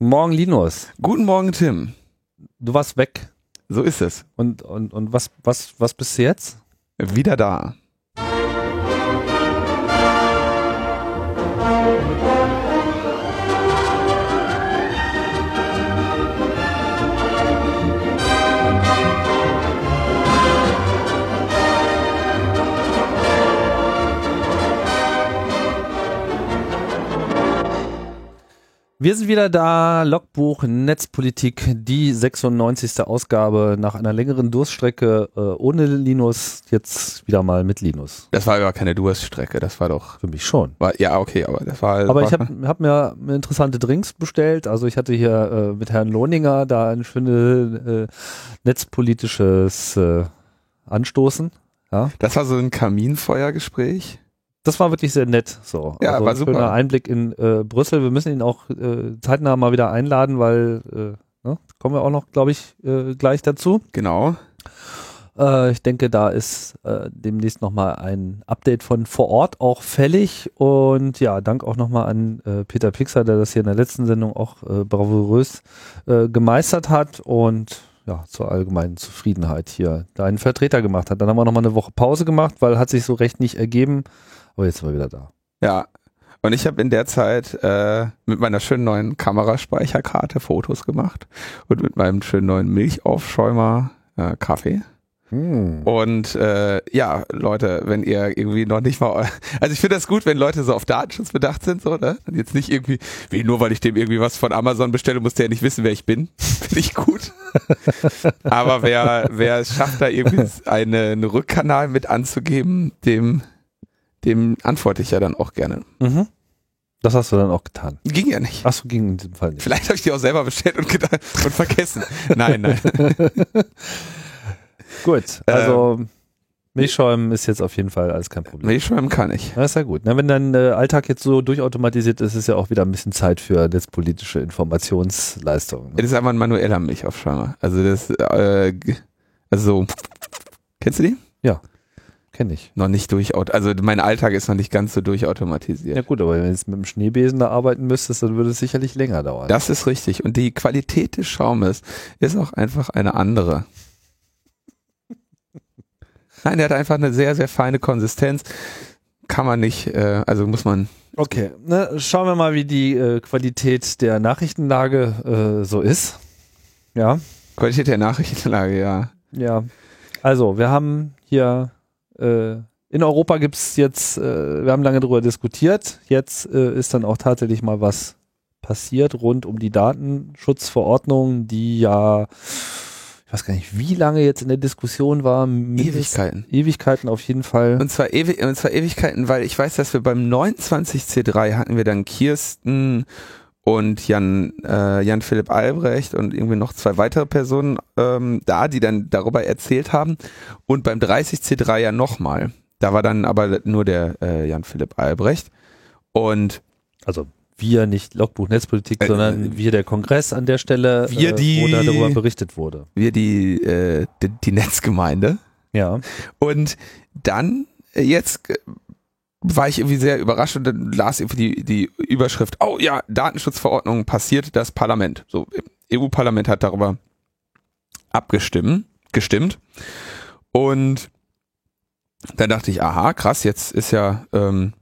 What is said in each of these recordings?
Morgen Linus. Guten Morgen, Tim. Du warst weg. So ist es. Und, und, und was, was, was bist du jetzt? Wieder da. Wir sind wieder da, Logbuch Netzpolitik, die 96. Ausgabe nach einer längeren Durststrecke äh, ohne Linus, jetzt wieder mal mit Linus. Das war aber keine Durststrecke, das war doch. Für mich schon. War, ja, okay, aber das war. Aber war, ich habe hab mir interessante Drinks bestellt. Also ich hatte hier äh, mit Herrn Lohninger da ein schönes äh, netzpolitisches äh, Anstoßen. Ja. Das war so ein Kaminfeuergespräch. Das war wirklich sehr nett. So. Ja, also war super. Schöner Einblick in äh, Brüssel. Wir müssen ihn auch äh, zeitnah mal wieder einladen, weil äh, ne, kommen wir auch noch, glaube ich, äh, gleich dazu. Genau. Äh, ich denke, da ist äh, demnächst nochmal ein Update von vor Ort auch fällig. Und ja, Dank auch nochmal an äh, Peter Pixer, der das hier in der letzten Sendung auch bravourös gemeistert hat und ja, zur allgemeinen Zufriedenheit hier da einen Vertreter gemacht hat. Dann haben wir nochmal eine Woche Pause gemacht, weil hat sich so recht nicht ergeben. Aber jetzt sind wir wieder da. Ja. Und ich habe in der Zeit äh, mit meiner schönen neuen Kameraspeicherkarte Fotos gemacht und mit meinem schönen neuen Milchaufschäumer äh, Kaffee. Hm. Und äh, ja, Leute, wenn ihr irgendwie noch nicht mal, also ich finde das gut, wenn Leute so auf Datenschutz bedacht sind, so, ne? Und jetzt nicht irgendwie, wie nur weil ich dem irgendwie was von Amazon bestelle, muss der ja nicht wissen, wer ich bin. Finde ich gut. Aber wer, wer es schafft, da irgendwie eine, einen Rückkanal mit anzugeben, dem, dem antworte ich ja dann auch gerne. Mhm. Das hast du dann auch getan. Ging ja nicht. Achso, ging in diesem Fall nicht. Vielleicht habe ich die auch selber bestellt und, gedacht, und vergessen. Nein, nein. Gut, also Milchschäumen ist jetzt auf jeden Fall alles kein Problem. Milchschäumen kann ich. Das ist ja gut. Na, wenn dein äh, Alltag jetzt so durchautomatisiert ist, ist ja auch wieder ein bisschen Zeit für netzpolitische Informationsleistungen. Das ist einfach ein manueller Milchaufschäumer. Also das, äh, also kennst du die? Ja, kenne ich. Noch nicht durchaut. Also mein Alltag ist noch nicht ganz so Ja durchautomatisiert. gut, aber wenn du jetzt mit dem Schneebesen da arbeiten müsstest, dann würde es sicherlich länger dauern. Das ist richtig. Und die Qualität des Schaumes ist auch einfach eine andere. Nein, der hat einfach eine sehr, sehr feine Konsistenz. Kann man nicht, äh, also muss man. Okay, ne, schauen wir mal, wie die äh, Qualität der Nachrichtenlage äh, so ist. Ja, Qualität der Nachrichtenlage, ja. ja. Also, wir haben hier äh, in Europa gibt's jetzt, äh, wir haben lange darüber diskutiert, jetzt äh, ist dann auch tatsächlich mal was passiert rund um die Datenschutzverordnung, die ja, ich weiß gar nicht, wie lange jetzt in der Diskussion war. Ewigkeiten. Ewigkeiten auf jeden Fall. Und zwar, ewig, und zwar Ewigkeiten, weil ich weiß, dass wir beim 29C3 hatten wir dann Kirsten und Jan, äh, Jan Philipp Albrecht und irgendwie noch zwei weitere Personen ähm, da, die dann darüber erzählt haben. Und beim 30C3 ja nochmal. Da war dann aber nur der äh, Jan Philipp Albrecht. Und also wir nicht Logbuch Netzpolitik, Äh, sondern äh, wir der Kongress an der Stelle, wir äh, die- wo da darüber berichtet wurde. wir die, äh, die, die Netzgemeinde. Ja. Und dann jetzt war ich irgendwie sehr überrascht und dann las irgendwie die, die Überschrift, oh ja, Datenschutzverordnung passiert das Parlament. So, EU-Parlament hat darüber abgestimmt, gestimmt. Und dann dachte ich, aha, krass, jetzt ist ja, ähm,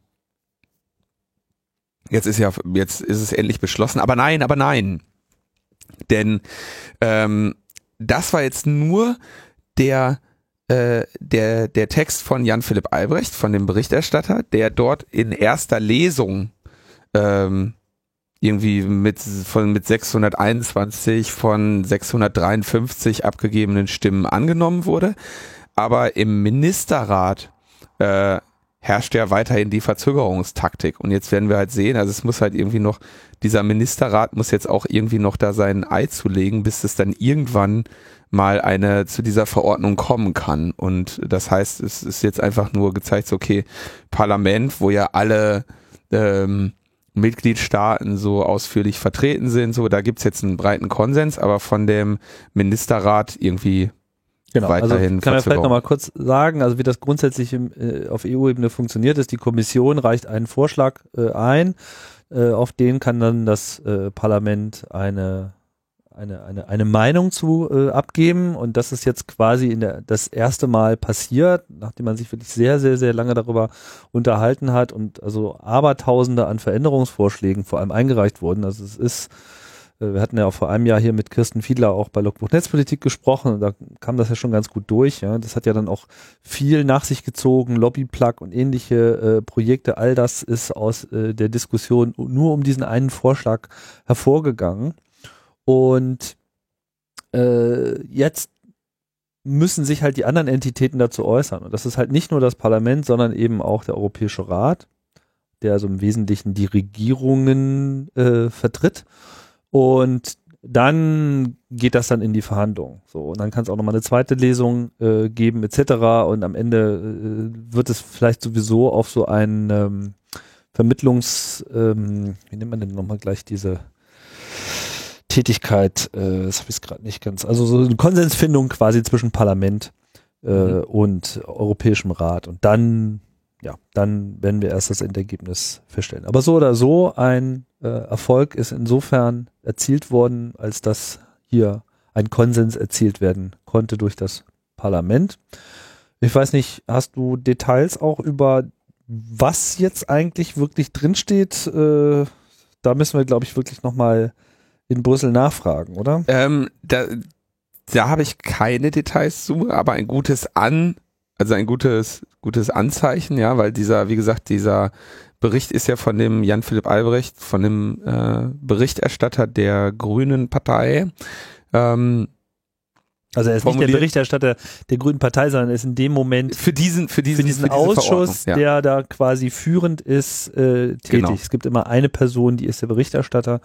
jetzt ist ja, jetzt ist es endlich beschlossen. Aber nein, aber nein. Denn ähm, das war jetzt nur der äh, der, der Text von Jan Philipp Albrecht, von dem Berichterstatter, der dort in erster Lesung ähm, irgendwie mit, von, mit 621 von 653 abgegebenen Stimmen angenommen wurde. Aber im Ministerrat äh, herrscht ja weiterhin die Verzögerungstaktik. Und jetzt werden wir halt sehen, also es muss halt irgendwie noch, dieser Ministerrat muss jetzt auch irgendwie noch da sein Ei zulegen, bis es dann irgendwann mal eine zu dieser Verordnung kommen kann. Und das heißt, es ist jetzt einfach nur gezeigt, so, okay, Parlament, wo ja alle ähm, Mitgliedstaaten so ausführlich vertreten sind, so, da gibt's jetzt einen breiten Konsens, aber von dem Ministerrat irgendwie Genau, also kann man vielleicht nochmal kurz sagen, also wie das grundsätzlich im, äh, auf EU-Ebene funktioniert, ist, die Kommission reicht einen Vorschlag äh, ein, Äh, auf den kann dann das äh, Parlament eine, eine, eine, eine Meinung zu äh, abgeben. Und das ist jetzt quasi in der, das erste Mal passiert, nachdem man sich wirklich sehr, sehr, sehr lange darüber unterhalten hat und also Abertausende an Veränderungsvorschlägen vor allem eingereicht wurden. Also es ist wir hatten ja auch vor einem Jahr hier mit Kirsten Fiedler auch bei Logbuch Netzpolitik gesprochen und da kam das ja schon ganz gut durch. Ja. Das hat ja dann auch viel nach sich gezogen, Lobbyplug und ähnliche äh, Projekte. All das ist aus äh, der Diskussion nur um diesen einen Vorschlag hervorgegangen. Und äh, jetzt müssen sich halt die anderen Entitäten dazu äußern. Und das ist halt nicht nur das Parlament, sondern eben auch der Europäische Rat, der also im Wesentlichen die Regierungen äh, vertritt. Und dann geht das dann in die Verhandlung. So, und dann kann es auch nochmal eine zweite Lesung äh, geben, etc. Und am Ende äh, wird es vielleicht sowieso auf so ein ähm, Vermittlungs, ähm, wie nennt man denn nochmal gleich diese Tätigkeit, äh, das habe ich gerade nicht ganz, also so eine Konsensfindung quasi zwischen Parlament äh, mhm. und Europäischem Rat. Und dann, ja, dann werden wir erst das Endergebnis feststellen. Aber so oder so ein äh, Erfolg ist insofern erzielt worden, als dass hier ein Konsens erzielt werden konnte durch das Parlament. Ich weiß nicht, hast du Details auch über was jetzt eigentlich wirklich drinsteht? Äh, da müssen wir, glaube ich, wirklich nochmal in Brüssel nachfragen, oder? Ähm, da da habe ich keine Details zu, aber ein gutes An, also ein gutes, gutes Anzeichen, ja, weil dieser, wie gesagt, dieser Bericht ist ja von dem Jan-Philipp Albrecht, von dem äh, Berichterstatter der Grünen Partei. Ähm, also er ist nicht der Berichterstatter der Grünen Partei, sondern er ist in dem Moment für diesen, für diesen, für diesen für Ausschuss, ja. der da quasi führend ist, äh, tätig. Genau. Es gibt immer eine Person, die ist der Berichterstatter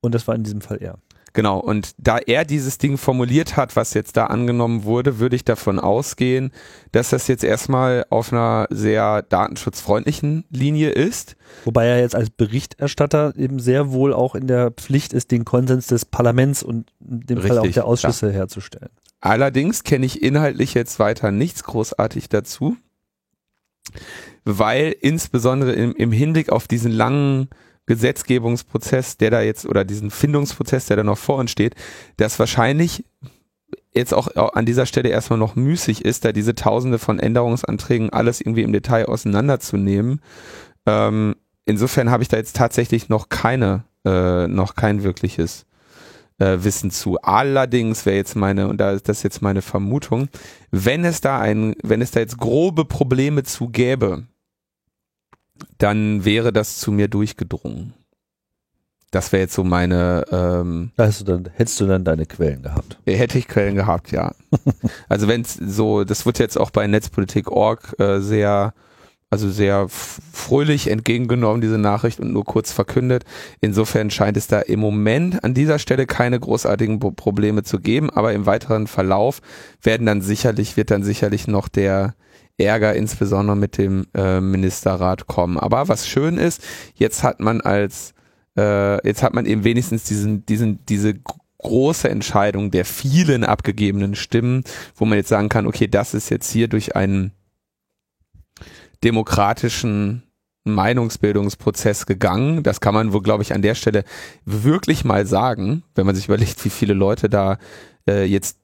und das war in diesem Fall er. Genau, und da er dieses Ding formuliert hat, was jetzt da angenommen wurde, würde ich davon ausgehen, dass das jetzt erstmal auf einer sehr datenschutzfreundlichen Linie ist. Wobei er jetzt als Berichterstatter eben sehr wohl auch in der Pflicht ist, den Konsens des Parlaments und in dem Richtig, Fall auch der Ausschüsse klar. herzustellen. Allerdings kenne ich inhaltlich jetzt weiter nichts großartig dazu, weil insbesondere im, im Hinblick auf diesen langen Gesetzgebungsprozess, der da jetzt oder diesen Findungsprozess, der da noch vor uns steht, das wahrscheinlich jetzt auch an dieser Stelle erstmal noch müßig ist, da diese Tausende von Änderungsanträgen alles irgendwie im Detail auseinanderzunehmen. Ähm, insofern habe ich da jetzt tatsächlich noch keine, äh, noch kein wirkliches äh, Wissen zu. Allerdings wäre jetzt meine, und da ist das jetzt meine Vermutung, wenn es da ein, wenn es da jetzt grobe Probleme zu gäbe, dann wäre das zu mir durchgedrungen. Das wäre jetzt so meine. Ähm, also dann hättest du dann deine Quellen gehabt. Hätte ich Quellen gehabt, ja. also wenn es so, das wird jetzt auch bei Netzpolitik.org äh, sehr, also sehr fröhlich entgegengenommen diese Nachricht und nur kurz verkündet. Insofern scheint es da im Moment an dieser Stelle keine großartigen Probleme zu geben, aber im weiteren Verlauf werden dann sicherlich wird dann sicherlich noch der Ärger insbesondere mit dem äh, Ministerrat kommen. Aber was schön ist, jetzt hat man als, äh, jetzt hat man eben wenigstens diesen, diesen, diese große Entscheidung der vielen abgegebenen Stimmen, wo man jetzt sagen kann, okay, das ist jetzt hier durch einen demokratischen Meinungsbildungsprozess gegangen. Das kann man wohl, glaube ich, an der Stelle wirklich mal sagen, wenn man sich überlegt, wie viele Leute da äh, jetzt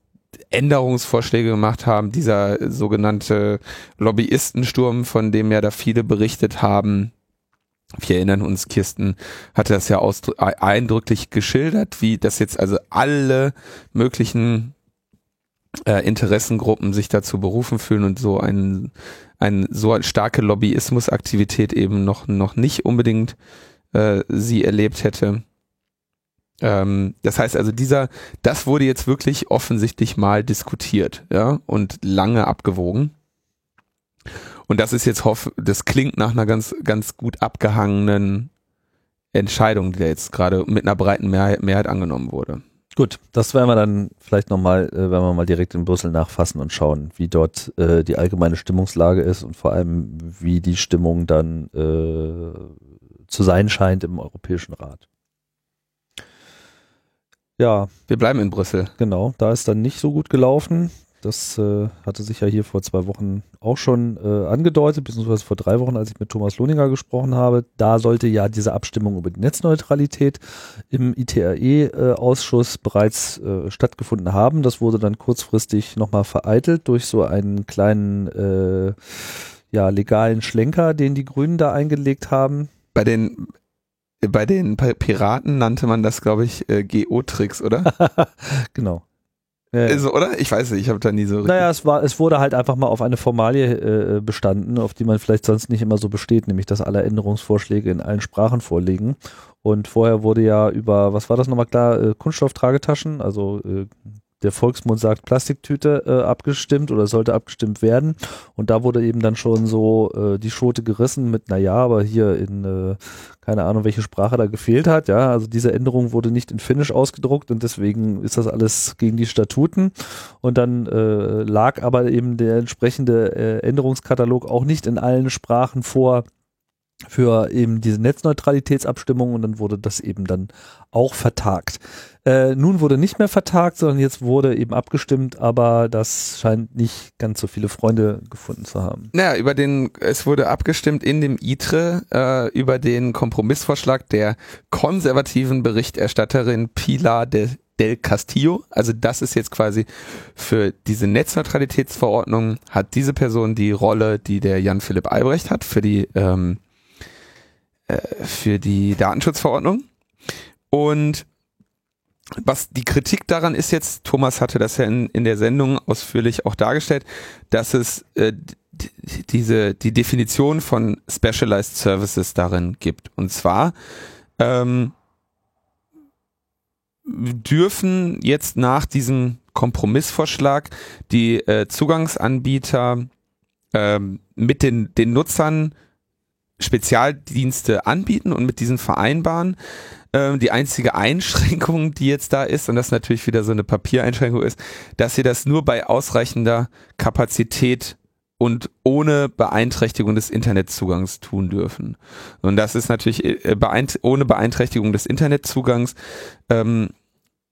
Änderungsvorschläge gemacht haben, dieser sogenannte Lobbyistensturm, von dem ja da viele berichtet haben. Wir erinnern uns, Kirsten hatte das ja eindrücklich geschildert, wie das jetzt also alle möglichen äh, Interessengruppen sich dazu berufen fühlen und so ein, ein so starke Lobbyismusaktivität eben noch, noch nicht unbedingt äh, sie erlebt hätte. Ähm, das heißt also, dieser, das wurde jetzt wirklich offensichtlich mal diskutiert, ja, und lange abgewogen. Und das ist jetzt hoff, das klingt nach einer ganz, ganz gut abgehangenen Entscheidung, die da jetzt gerade mit einer breiten Mehrheit, Mehrheit angenommen wurde. Gut, das werden wir dann vielleicht nochmal, äh, werden wir mal direkt in Brüssel nachfassen und schauen, wie dort äh, die allgemeine Stimmungslage ist und vor allem, wie die Stimmung dann äh, zu sein scheint im Europäischen Rat. Ja. Wir bleiben in Brüssel. Genau, da ist dann nicht so gut gelaufen. Das äh, hatte sich ja hier vor zwei Wochen auch schon äh, angedeutet, beziehungsweise vor drei Wochen, als ich mit Thomas Lohninger gesprochen habe. Da sollte ja diese Abstimmung über die Netzneutralität im ITRE-Ausschuss bereits äh, stattgefunden haben. Das wurde dann kurzfristig nochmal vereitelt durch so einen kleinen äh, ja, legalen Schlenker, den die Grünen da eingelegt haben. Bei den bei den Piraten nannte man das, glaube ich, äh, GO-Tricks, oder? genau. Ja. Also, oder? Ich weiß nicht, ich habe da nie so. Naja, es war, es wurde halt einfach mal auf eine Formalie äh, bestanden, auf die man vielleicht sonst nicht immer so besteht, nämlich dass alle Änderungsvorschläge in allen Sprachen vorliegen. Und vorher wurde ja über, was war das nochmal klar, äh, Kunststofftragetaschen, also äh, der Volksmund sagt Plastiktüte äh, abgestimmt oder sollte abgestimmt werden. Und da wurde eben dann schon so äh, die Schote gerissen mit, na ja, aber hier in, äh, keine Ahnung, welche Sprache da gefehlt hat. Ja, also diese Änderung wurde nicht in Finnisch ausgedruckt und deswegen ist das alles gegen die Statuten. Und dann äh, lag aber eben der entsprechende äh, Änderungskatalog auch nicht in allen Sprachen vor für eben diese Netzneutralitätsabstimmung und dann wurde das eben dann auch vertagt. Äh, nun wurde nicht mehr vertagt, sondern jetzt wurde eben abgestimmt, aber das scheint nicht ganz so viele Freunde gefunden zu haben. Naja, über den, es wurde abgestimmt in dem ITRE äh, über den Kompromissvorschlag der konservativen Berichterstatterin Pilar de, del Castillo. Also das ist jetzt quasi für diese Netzneutralitätsverordnung hat diese Person die Rolle, die der Jan Philipp Albrecht hat für die ähm, äh, für die Datenschutzverordnung. Und was die Kritik daran ist jetzt, Thomas hatte das ja in, in der Sendung ausführlich auch dargestellt, dass es äh, diese die Definition von Specialized Services darin gibt. Und zwar ähm, dürfen jetzt nach diesem Kompromissvorschlag die äh, Zugangsanbieter ähm, mit den, den Nutzern Spezialdienste anbieten und mit diesen vereinbaren. Ähm, die einzige Einschränkung, die jetzt da ist, und das natürlich wieder so eine Papiereinschränkung ist, dass sie das nur bei ausreichender Kapazität und ohne Beeinträchtigung des Internetzugangs tun dürfen. Und das ist natürlich äh, beeint ohne Beeinträchtigung des Internetzugangs ähm,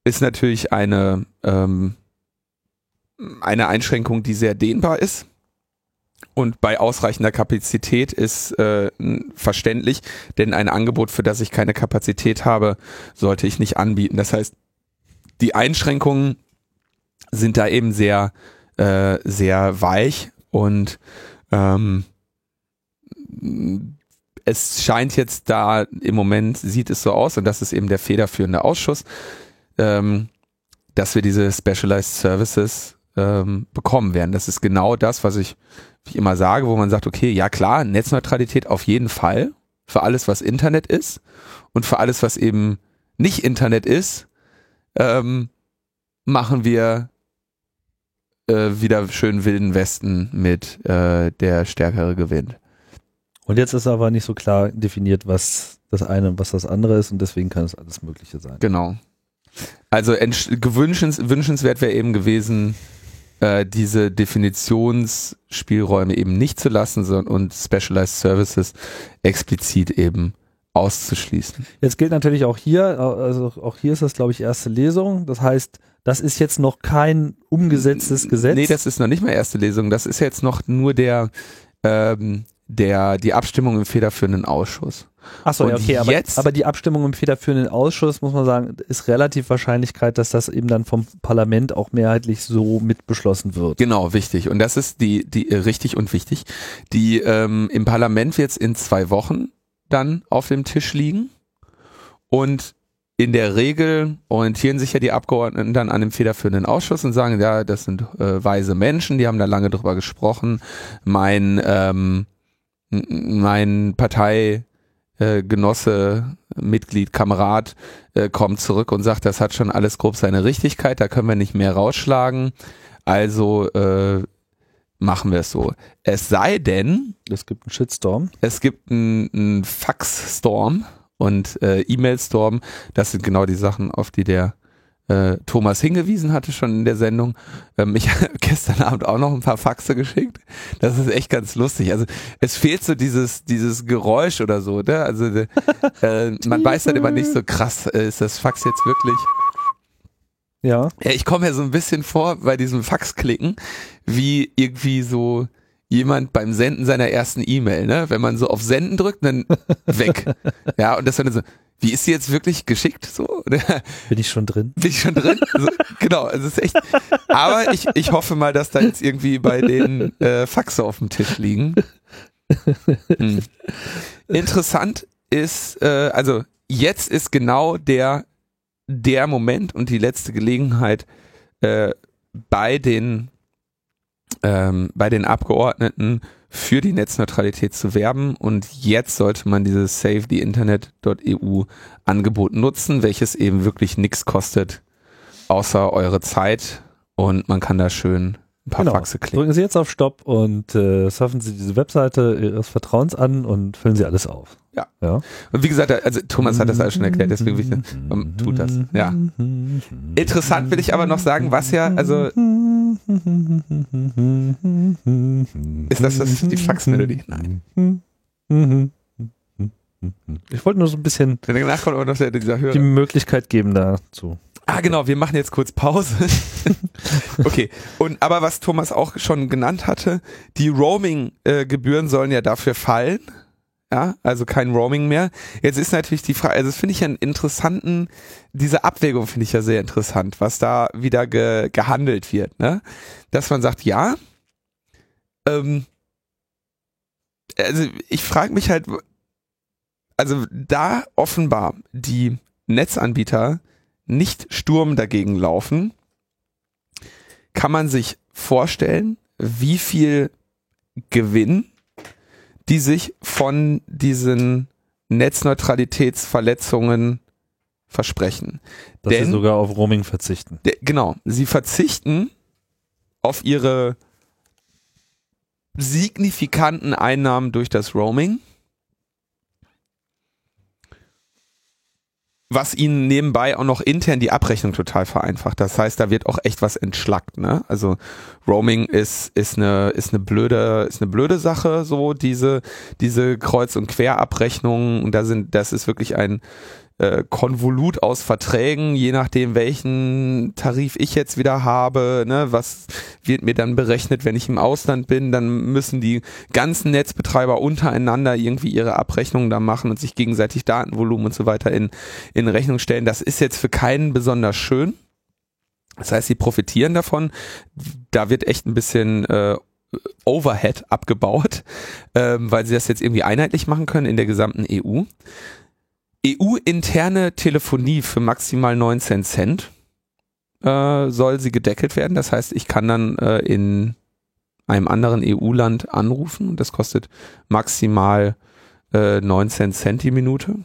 ist natürlich eine ähm, eine Einschränkung, die sehr dehnbar ist und bei ausreichender Kapazität ist äh, verständlich, denn ein Angebot, für das ich keine Kapazität habe, sollte ich nicht anbieten. Das heißt, die Einschränkungen sind da eben sehr, äh, sehr weich und ähm, es scheint jetzt da im Moment, sieht es so aus, und das ist eben der federführende Ausschuss, ähm, dass wir diese Specialized Services ähm, bekommen werden. Das ist genau das, was ich wie ich immer sage, wo man sagt, okay, ja klar, Netzneutralität auf jeden Fall für alles, was Internet ist und für alles, was eben nicht Internet ist, ähm, machen wir äh, wieder schön wilden Westen mit äh, der Stärkere gewinnt. Und jetzt ist aber nicht so klar definiert, was das eine und was das andere ist und deswegen kann es alles Mögliche sein. Genau. Also gewünschens, wünschenswert wäre eben gewesen, äh, diese Definitionsspielräume eben nicht zu lassen sondern, und Specialized Services explizit eben auszuschließen. Jetzt gilt natürlich auch hier, also auch hier ist das, glaube ich, erste Lesung. Das heißt, das ist jetzt noch kein umgesetztes Gesetz. Nee, das ist noch nicht mal erste Lesung. Das ist jetzt noch nur der, ähm, der, die Abstimmung im federführenden Ausschuss. Achso, ja, okay, aber, aber, die Abstimmung im federführenden Ausschuss, muss man sagen, ist relativ Wahrscheinlichkeit, dass das eben dann vom Parlament auch mehrheitlich so mitbeschlossen wird. Genau, wichtig. Und das ist die, die äh, richtig und wichtig. Die ähm, im Parlament wird es in zwei Wochen dann auf dem Tisch liegen. Und in der Regel orientieren sich ja die Abgeordneten dann an dem federführenden Ausschuss und sagen, ja, das sind äh, weise Menschen, die haben da lange drüber gesprochen. Mein ähm, mein Partei äh, Genosse, Mitglied, Kamerad äh, kommt zurück und sagt, das hat schon alles grob seine Richtigkeit, da können wir nicht mehr rausschlagen. Also äh, machen wir es so. Es sei denn, es gibt einen Shitstorm. Es gibt einen, einen Fax-Storm und äh, E-Mail-Storm. Das sind genau die Sachen, auf die der äh, Thomas hingewiesen hatte schon in der Sendung. Ähm, ich habe gestern Abend auch noch ein paar Faxe geschickt. Das ist echt ganz lustig. Also es fehlt so dieses dieses Geräusch oder so. Ne? Also äh, man weiß dann immer nicht so krass, äh, ist das Fax jetzt wirklich Ja. Ja, ich komme mir so ein bisschen vor bei diesem Faxklicken, wie irgendwie so jemand beim Senden seiner ersten E-Mail, ne? Wenn man so auf Senden drückt, dann weg. ja, und das dann so, wie ist sie jetzt wirklich geschickt? So? Bin ich schon drin? bin ich schon drin? Also, genau, also es ist echt. Aber ich, ich hoffe mal, dass da jetzt irgendwie bei den äh, Faxe auf dem Tisch liegen. Hm. Interessant ist, äh, also jetzt ist genau der der Moment und die letzte Gelegenheit äh, bei den ähm, bei den Abgeordneten für die Netzneutralität zu werben und jetzt sollte man dieses SaveTheInternet.eu Angebot nutzen, welches eben wirklich nichts kostet, außer eure Zeit und man kann da schön ein paar Genau. Faxe klicken. Drücken Sie jetzt auf Stopp und äh, surfen Sie diese Webseite Ihres Vertrauens an und füllen Sie alles auf. Ja. ja. Und wie gesagt, also Thomas hat das alles schon erklärt, deswegen will ich, tut das. Ja. Interessant will ich aber noch sagen, was ja, also ist das, das die Faxmelodie? Nein. Ich wollte nur so ein bisschen Danach kommt aber noch der, dieser Hörer. die Möglichkeit geben dazu. Ah, genau, wir machen jetzt kurz Pause. okay. Und aber was Thomas auch schon genannt hatte, die Roaming-Gebühren sollen ja dafür fallen. Ja, also kein Roaming mehr. Jetzt ist natürlich die Frage, also das finde ich ja einen interessanten, diese Abwägung finde ich ja sehr interessant, was da wieder ge, gehandelt wird, ne? Dass man sagt, ja, ähm, also ich frage mich halt, also da offenbar die Netzanbieter nicht Sturm dagegen laufen, kann man sich vorstellen, wie viel Gewinn die sich von diesen Netzneutralitätsverletzungen versprechen. Dass Denn- Sie sogar auf Roaming verzichten. Der, genau, sie verzichten auf ihre signifikanten Einnahmen durch das Roaming, was ihnen nebenbei auch noch intern die Abrechnung total vereinfacht. Das heißt, da wird auch echt was entschlackt, ne? Also Roaming ist ist eine ist eine blöde ist eine blöde Sache, so diese diese Kreuz- und Querabrechnungen und da sind das ist wirklich ein äh, Konvolut aus Verträgen, je nachdem welchen Tarif ich jetzt wieder habe, ne, was wird mir dann berechnet, wenn ich im Ausland bin, dann müssen die ganzen Netzbetreiber untereinander irgendwie ihre Abrechnungen da machen und sich gegenseitig Datenvolumen und so weiter in, in Rechnung stellen. Das ist jetzt für keinen besonders schön. Das heißt, sie profitieren davon. Da wird echt ein bisschen äh, Overhead abgebaut, ähm, weil sie das jetzt irgendwie einheitlich machen können in der gesamten EU. EU-interne Telefonie für maximal 19 Cent äh, soll sie gedeckelt werden. Das heißt, ich kann dann äh, in einem anderen EU-Land anrufen und das kostet maximal äh, 19 Cent die Minute.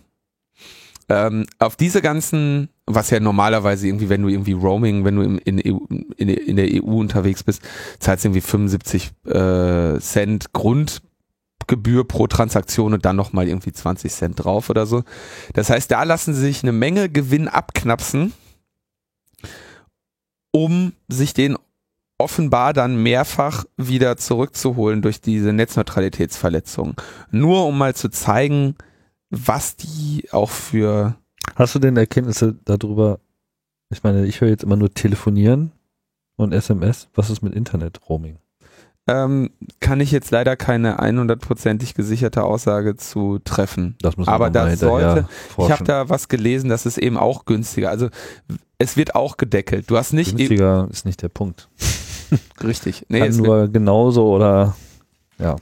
Ähm, auf diese ganzen, was ja normalerweise irgendwie, wenn du irgendwie Roaming, wenn du im, in, EU, in, in der EU unterwegs bist, zahlst du irgendwie 75 äh, Cent Grundgebühr pro Transaktion und dann nochmal irgendwie 20 Cent drauf oder so. Das heißt, da lassen sie sich eine Menge Gewinn abknapsen, um sich den offenbar dann mehrfach wieder zurückzuholen durch diese Netzneutralitätsverletzung. Nur um mal zu zeigen, was die auch für Hast du denn Erkenntnisse darüber? Ich meine, ich höre jetzt immer nur telefonieren und SMS. Was ist mit Internet-Roaming? Ähm, kann ich jetzt leider keine 100%ig gesicherte Aussage zu treffen. Das muss man Aber das sollte- Ich habe forschen. da was gelesen, das ist eben auch günstiger. Also es wird auch gedeckelt. Du hast nicht e- Günstiger ist nicht der Punkt. richtig. Nee, Kann nur genauso oder ja.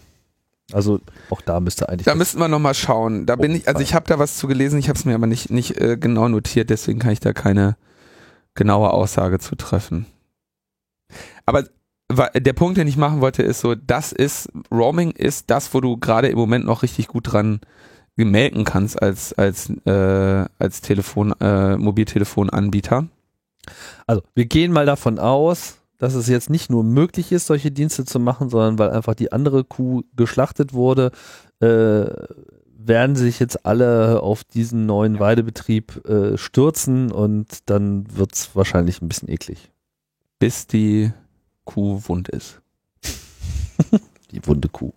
Also auch da müsste eigentlich. Da müssten wir nochmal schauen. Da bin ich, also ich habe da was zu gelesen, ich habe es mir aber nicht, nicht äh, genau notiert, deswegen kann ich da keine genaue Aussage zu treffen. Aber der Punkt, den ich machen wollte, ist so, das ist, Roaming ist das, wo du gerade im Moment noch richtig gut dran melken kannst als, als, äh, als Telefon, äh, Mobiltelefonanbieter. also wir gehen mal davon aus, dass es jetzt nicht nur möglich ist, solche Dienste zu machen, sondern weil einfach die andere Kuh geschlachtet wurde, äh, werden sich jetzt alle auf diesen neuen Weidebetrieb äh, stürzen und dann wird's wahrscheinlich ein bisschen eklig. Bis die Kuh wund ist. Die wunde Kuh.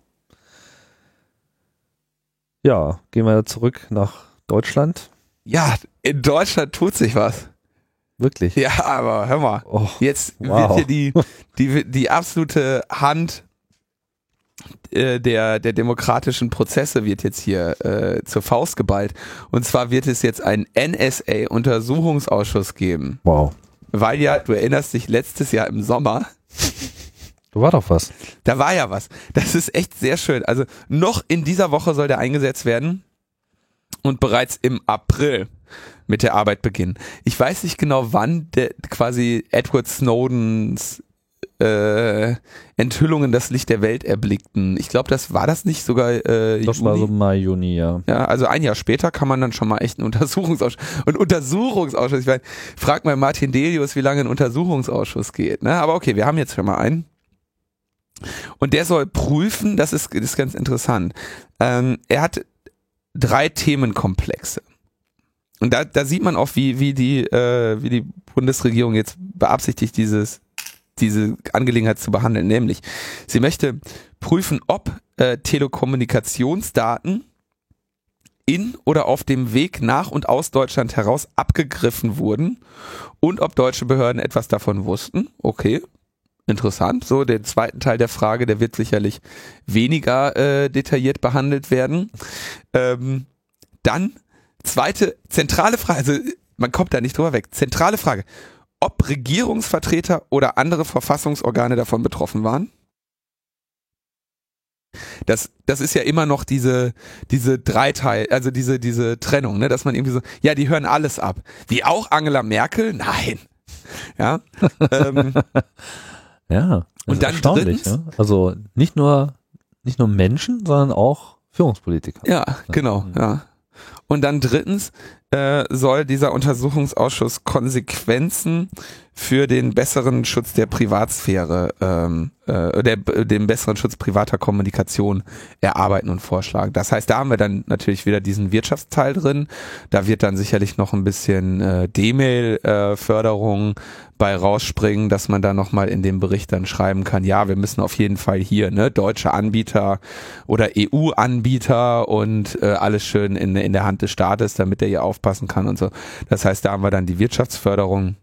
Ja, gehen wir zurück nach Deutschland. Ja, in Deutschland tut sich was. Wirklich. Ja, aber hör mal. Oh, Jetzt wow. wird hier die, die, die absolute Hand äh, der, der demokratischen Prozesse wird jetzt hier äh, zur Faust geballt. Und zwar wird es jetzt einen NSA-Untersuchungsausschuss geben. wow. Weil ja, du erinnerst dich, letztes Jahr im Sommer, Da war doch was. da war ja was. Das ist echt sehr schön. Also noch in dieser Woche soll der eingesetzt werden und bereits im April mit der Arbeit beginnen. Ich weiß nicht genau, wann der quasi Edward Snowdens äh, Enthüllungen das Licht der Welt erblickten. Ich glaube, das war das nicht sogar äh, Das war so Mai, Juni, ja. ja, also ein Jahr später kann man dann schon mal echt einen Untersuchungsausschuss. Und Untersuchungsausschuss, ich meine, frag mal Martin Delius, wie lange ein Untersuchungsausschuss geht. Ne? Aber okay, wir haben jetzt schon mal einen. Und der soll prüfen, das ist, das ist ganz interessant. Ähm, er hat drei Themenkomplexe. Und da, da sieht man auch, wie, wie, die, äh, wie die Bundesregierung jetzt beabsichtigt, dieses, diese Angelegenheit zu behandeln. Nämlich, sie möchte prüfen, ob äh, Telekommunikationsdaten in oder auf dem Weg nach und aus Deutschland heraus abgegriffen wurden und ob deutsche Behörden etwas davon wussten. Okay, interessant. So, den zweiten Teil der Frage, der wird sicherlich weniger äh, detailliert behandelt werden. Ähm, dann zweite zentrale Frage, also man kommt da nicht drüber weg. Zentrale Frage, ob Regierungsvertreter oder andere Verfassungsorgane davon betroffen waren. Das, das ist ja immer noch diese, diese Dreiteil, also diese, diese Trennung, ne, dass man irgendwie so, ja, die hören alles ab. Wie auch Angela Merkel? Nein. Ja. ähm, Ja. das Und dann erstaunlich, drittens- ne? Also nicht nur, nicht nur Menschen, sondern auch Führungspolitiker. Ja, genau, ja. Und dann drittens äh, soll dieser Untersuchungsausschuss Konsequenzen für den besseren Schutz der Privatsphäre, ähm, äh, der, den besseren Schutz privater Kommunikation erarbeiten und vorschlagen. Das heißt, da haben wir dann natürlich wieder diesen Wirtschaftsteil drin. Da wird dann sicherlich noch ein bisschen äh, D-Mail-Förderung bei rausspringen, dass man da nochmal in dem Bericht dann schreiben kann, ja, wir müssen auf jeden Fall hier, ne, deutsche Anbieter oder EU-Anbieter und äh, alles schön in, in der Hand des Staates, damit der hier aufpassen kann und so. Das heißt, da haben wir dann die Wirtschaftsförderung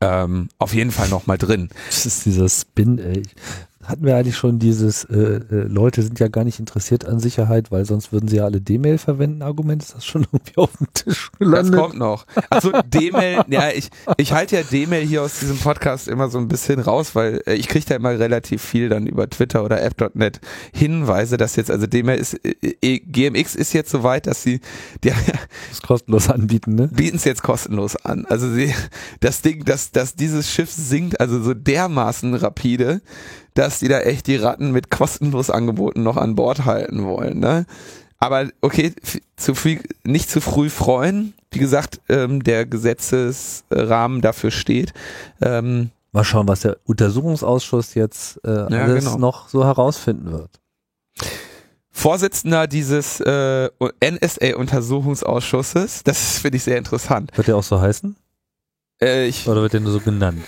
ähm, auf jeden Fall nochmal drin. Das ist dieser Spin, ey. Hatten wir eigentlich schon dieses, äh, äh, Leute sind ja gar nicht interessiert an Sicherheit, weil sonst würden sie ja alle D-Mail verwenden, Argument. Ist das schon irgendwie auf dem Tisch Das gelandet? kommt noch. Also D-Mail, ja, ich, ich halte ja D-Mail hier aus diesem Podcast immer so ein bisschen raus, weil äh, ich kriege da immer relativ viel dann über Twitter oder app.net Hinweise, dass jetzt, also D-Mail ist, äh, äh, GMX ist jetzt soweit, dass sie, der, Das kostenlos anbieten, ne? bieten es jetzt kostenlos an. Also sie, das Ding, dass, dass dieses Schiff sinkt, also so dermaßen rapide, dass die da echt die Ratten mit kostenlos Angeboten noch an Bord halten wollen. Ne? Aber okay, zu viel, nicht zu früh freuen. Wie gesagt, ähm, der Gesetzesrahmen dafür steht. Ähm, Mal schauen, was der Untersuchungsausschuss jetzt äh, alles genau. noch so herausfinden wird. Vorsitzender dieses äh, NSA-Untersuchungsausschusses, das finde ich sehr interessant. Wird der auch so heißen? Äh, ich, Oder wird der nur so genannt?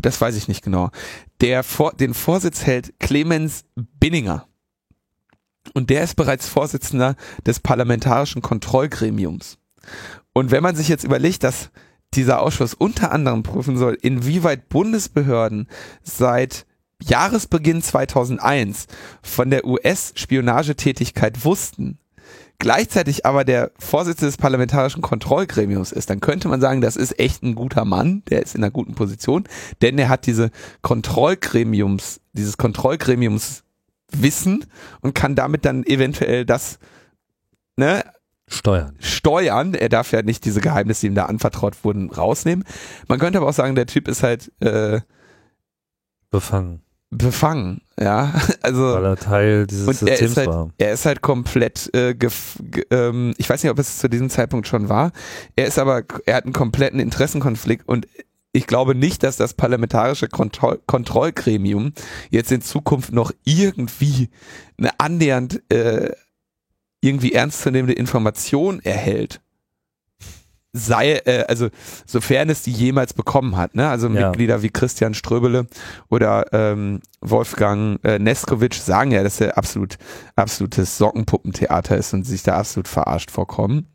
das weiß ich nicht genau. Der vor, den Vorsitz hält Clemens Binninger. Und der ist bereits Vorsitzender des Parlamentarischen Kontrollgremiums. Und wenn man sich jetzt überlegt, dass dieser Ausschuss unter anderem prüfen soll, inwieweit Bundesbehörden seit Jahresbeginn 2001 von der US-Spionagetätigkeit wussten, gleichzeitig aber der Vorsitzende des Parlamentarischen Kontrollgremiums ist, dann könnte man sagen, das ist echt ein guter Mann, der ist in einer guten Position, denn er hat diese Kontrollgremiums, dieses Kontrollgremiums Wissen und kann damit dann eventuell das ne, Steuern. steuern. Er darf ja nicht diese Geheimnisse, die ihm da anvertraut wurden, rausnehmen. Man könnte aber auch sagen, der Typ ist halt äh, Befangen. Befangen, ja. Also Weil er Teil dieses und er Systems ist halt, war. er ist halt komplett, äh, gef, ge, ähm, ich weiß nicht, ob es zu diesem Zeitpunkt schon war. Er ist aber, er hat einen kompletten Interessenkonflikt und ich glaube nicht, dass das parlamentarische Kontroll Kontrollgremium jetzt in Zukunft noch irgendwie eine annähernd äh, irgendwie ernstzunehmende Information erhält. Sei, äh, also sofern es die jemals bekommen hat, ne? Also Ja. Mitglieder wie Christian Ströbele oder ähm, Wolfgang äh, Neskowitsch sagen ja, dass er absolut absolutes Sockenpuppentheater ist und sich da absolut verarscht vorkommen.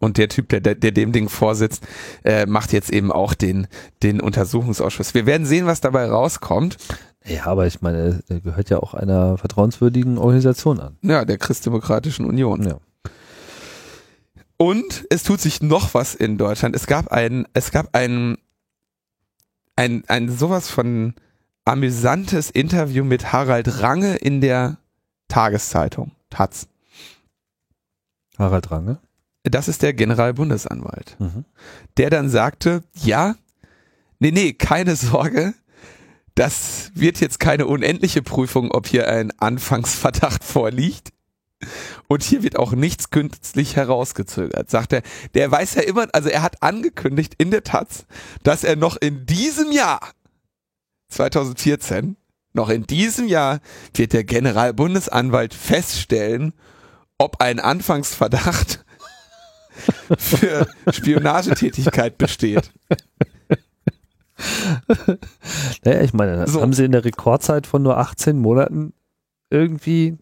Und der Typ, der, der, der dem Ding vorsitzt, äh, macht jetzt eben auch den, den Untersuchungsausschuss. Wir werden sehen, was dabei rauskommt. Ja, aber ich meine, er gehört ja auch einer vertrauenswürdigen Organisation an. Ja, der Christdemokratischen Union. Ja. Und es tut sich noch was in Deutschland. Es gab ein, es gab ein, ein, ein sowas von amüsantes Interview mit Harald Range in der Tageszeitung, Taz. Harald Range. Das ist der Generalbundesanwalt. Mhm. Der dann sagte, ja, nee, nee, keine Sorge, das wird jetzt keine unendliche Prüfung, ob hier ein Anfangsverdacht vorliegt. Und hier wird auch nichts künstlich herausgezögert, sagt er. Der weiß ja immer, also er hat angekündigt in der Taz, dass er noch in diesem Jahr, 2014, noch in diesem Jahr wird der Generalbundesanwalt feststellen, ob ein Anfangsverdacht für Spionagetätigkeit besteht. Naja, ich meine, das So. haben sie in der Rekordzeit von nur 18 Monaten irgendwie.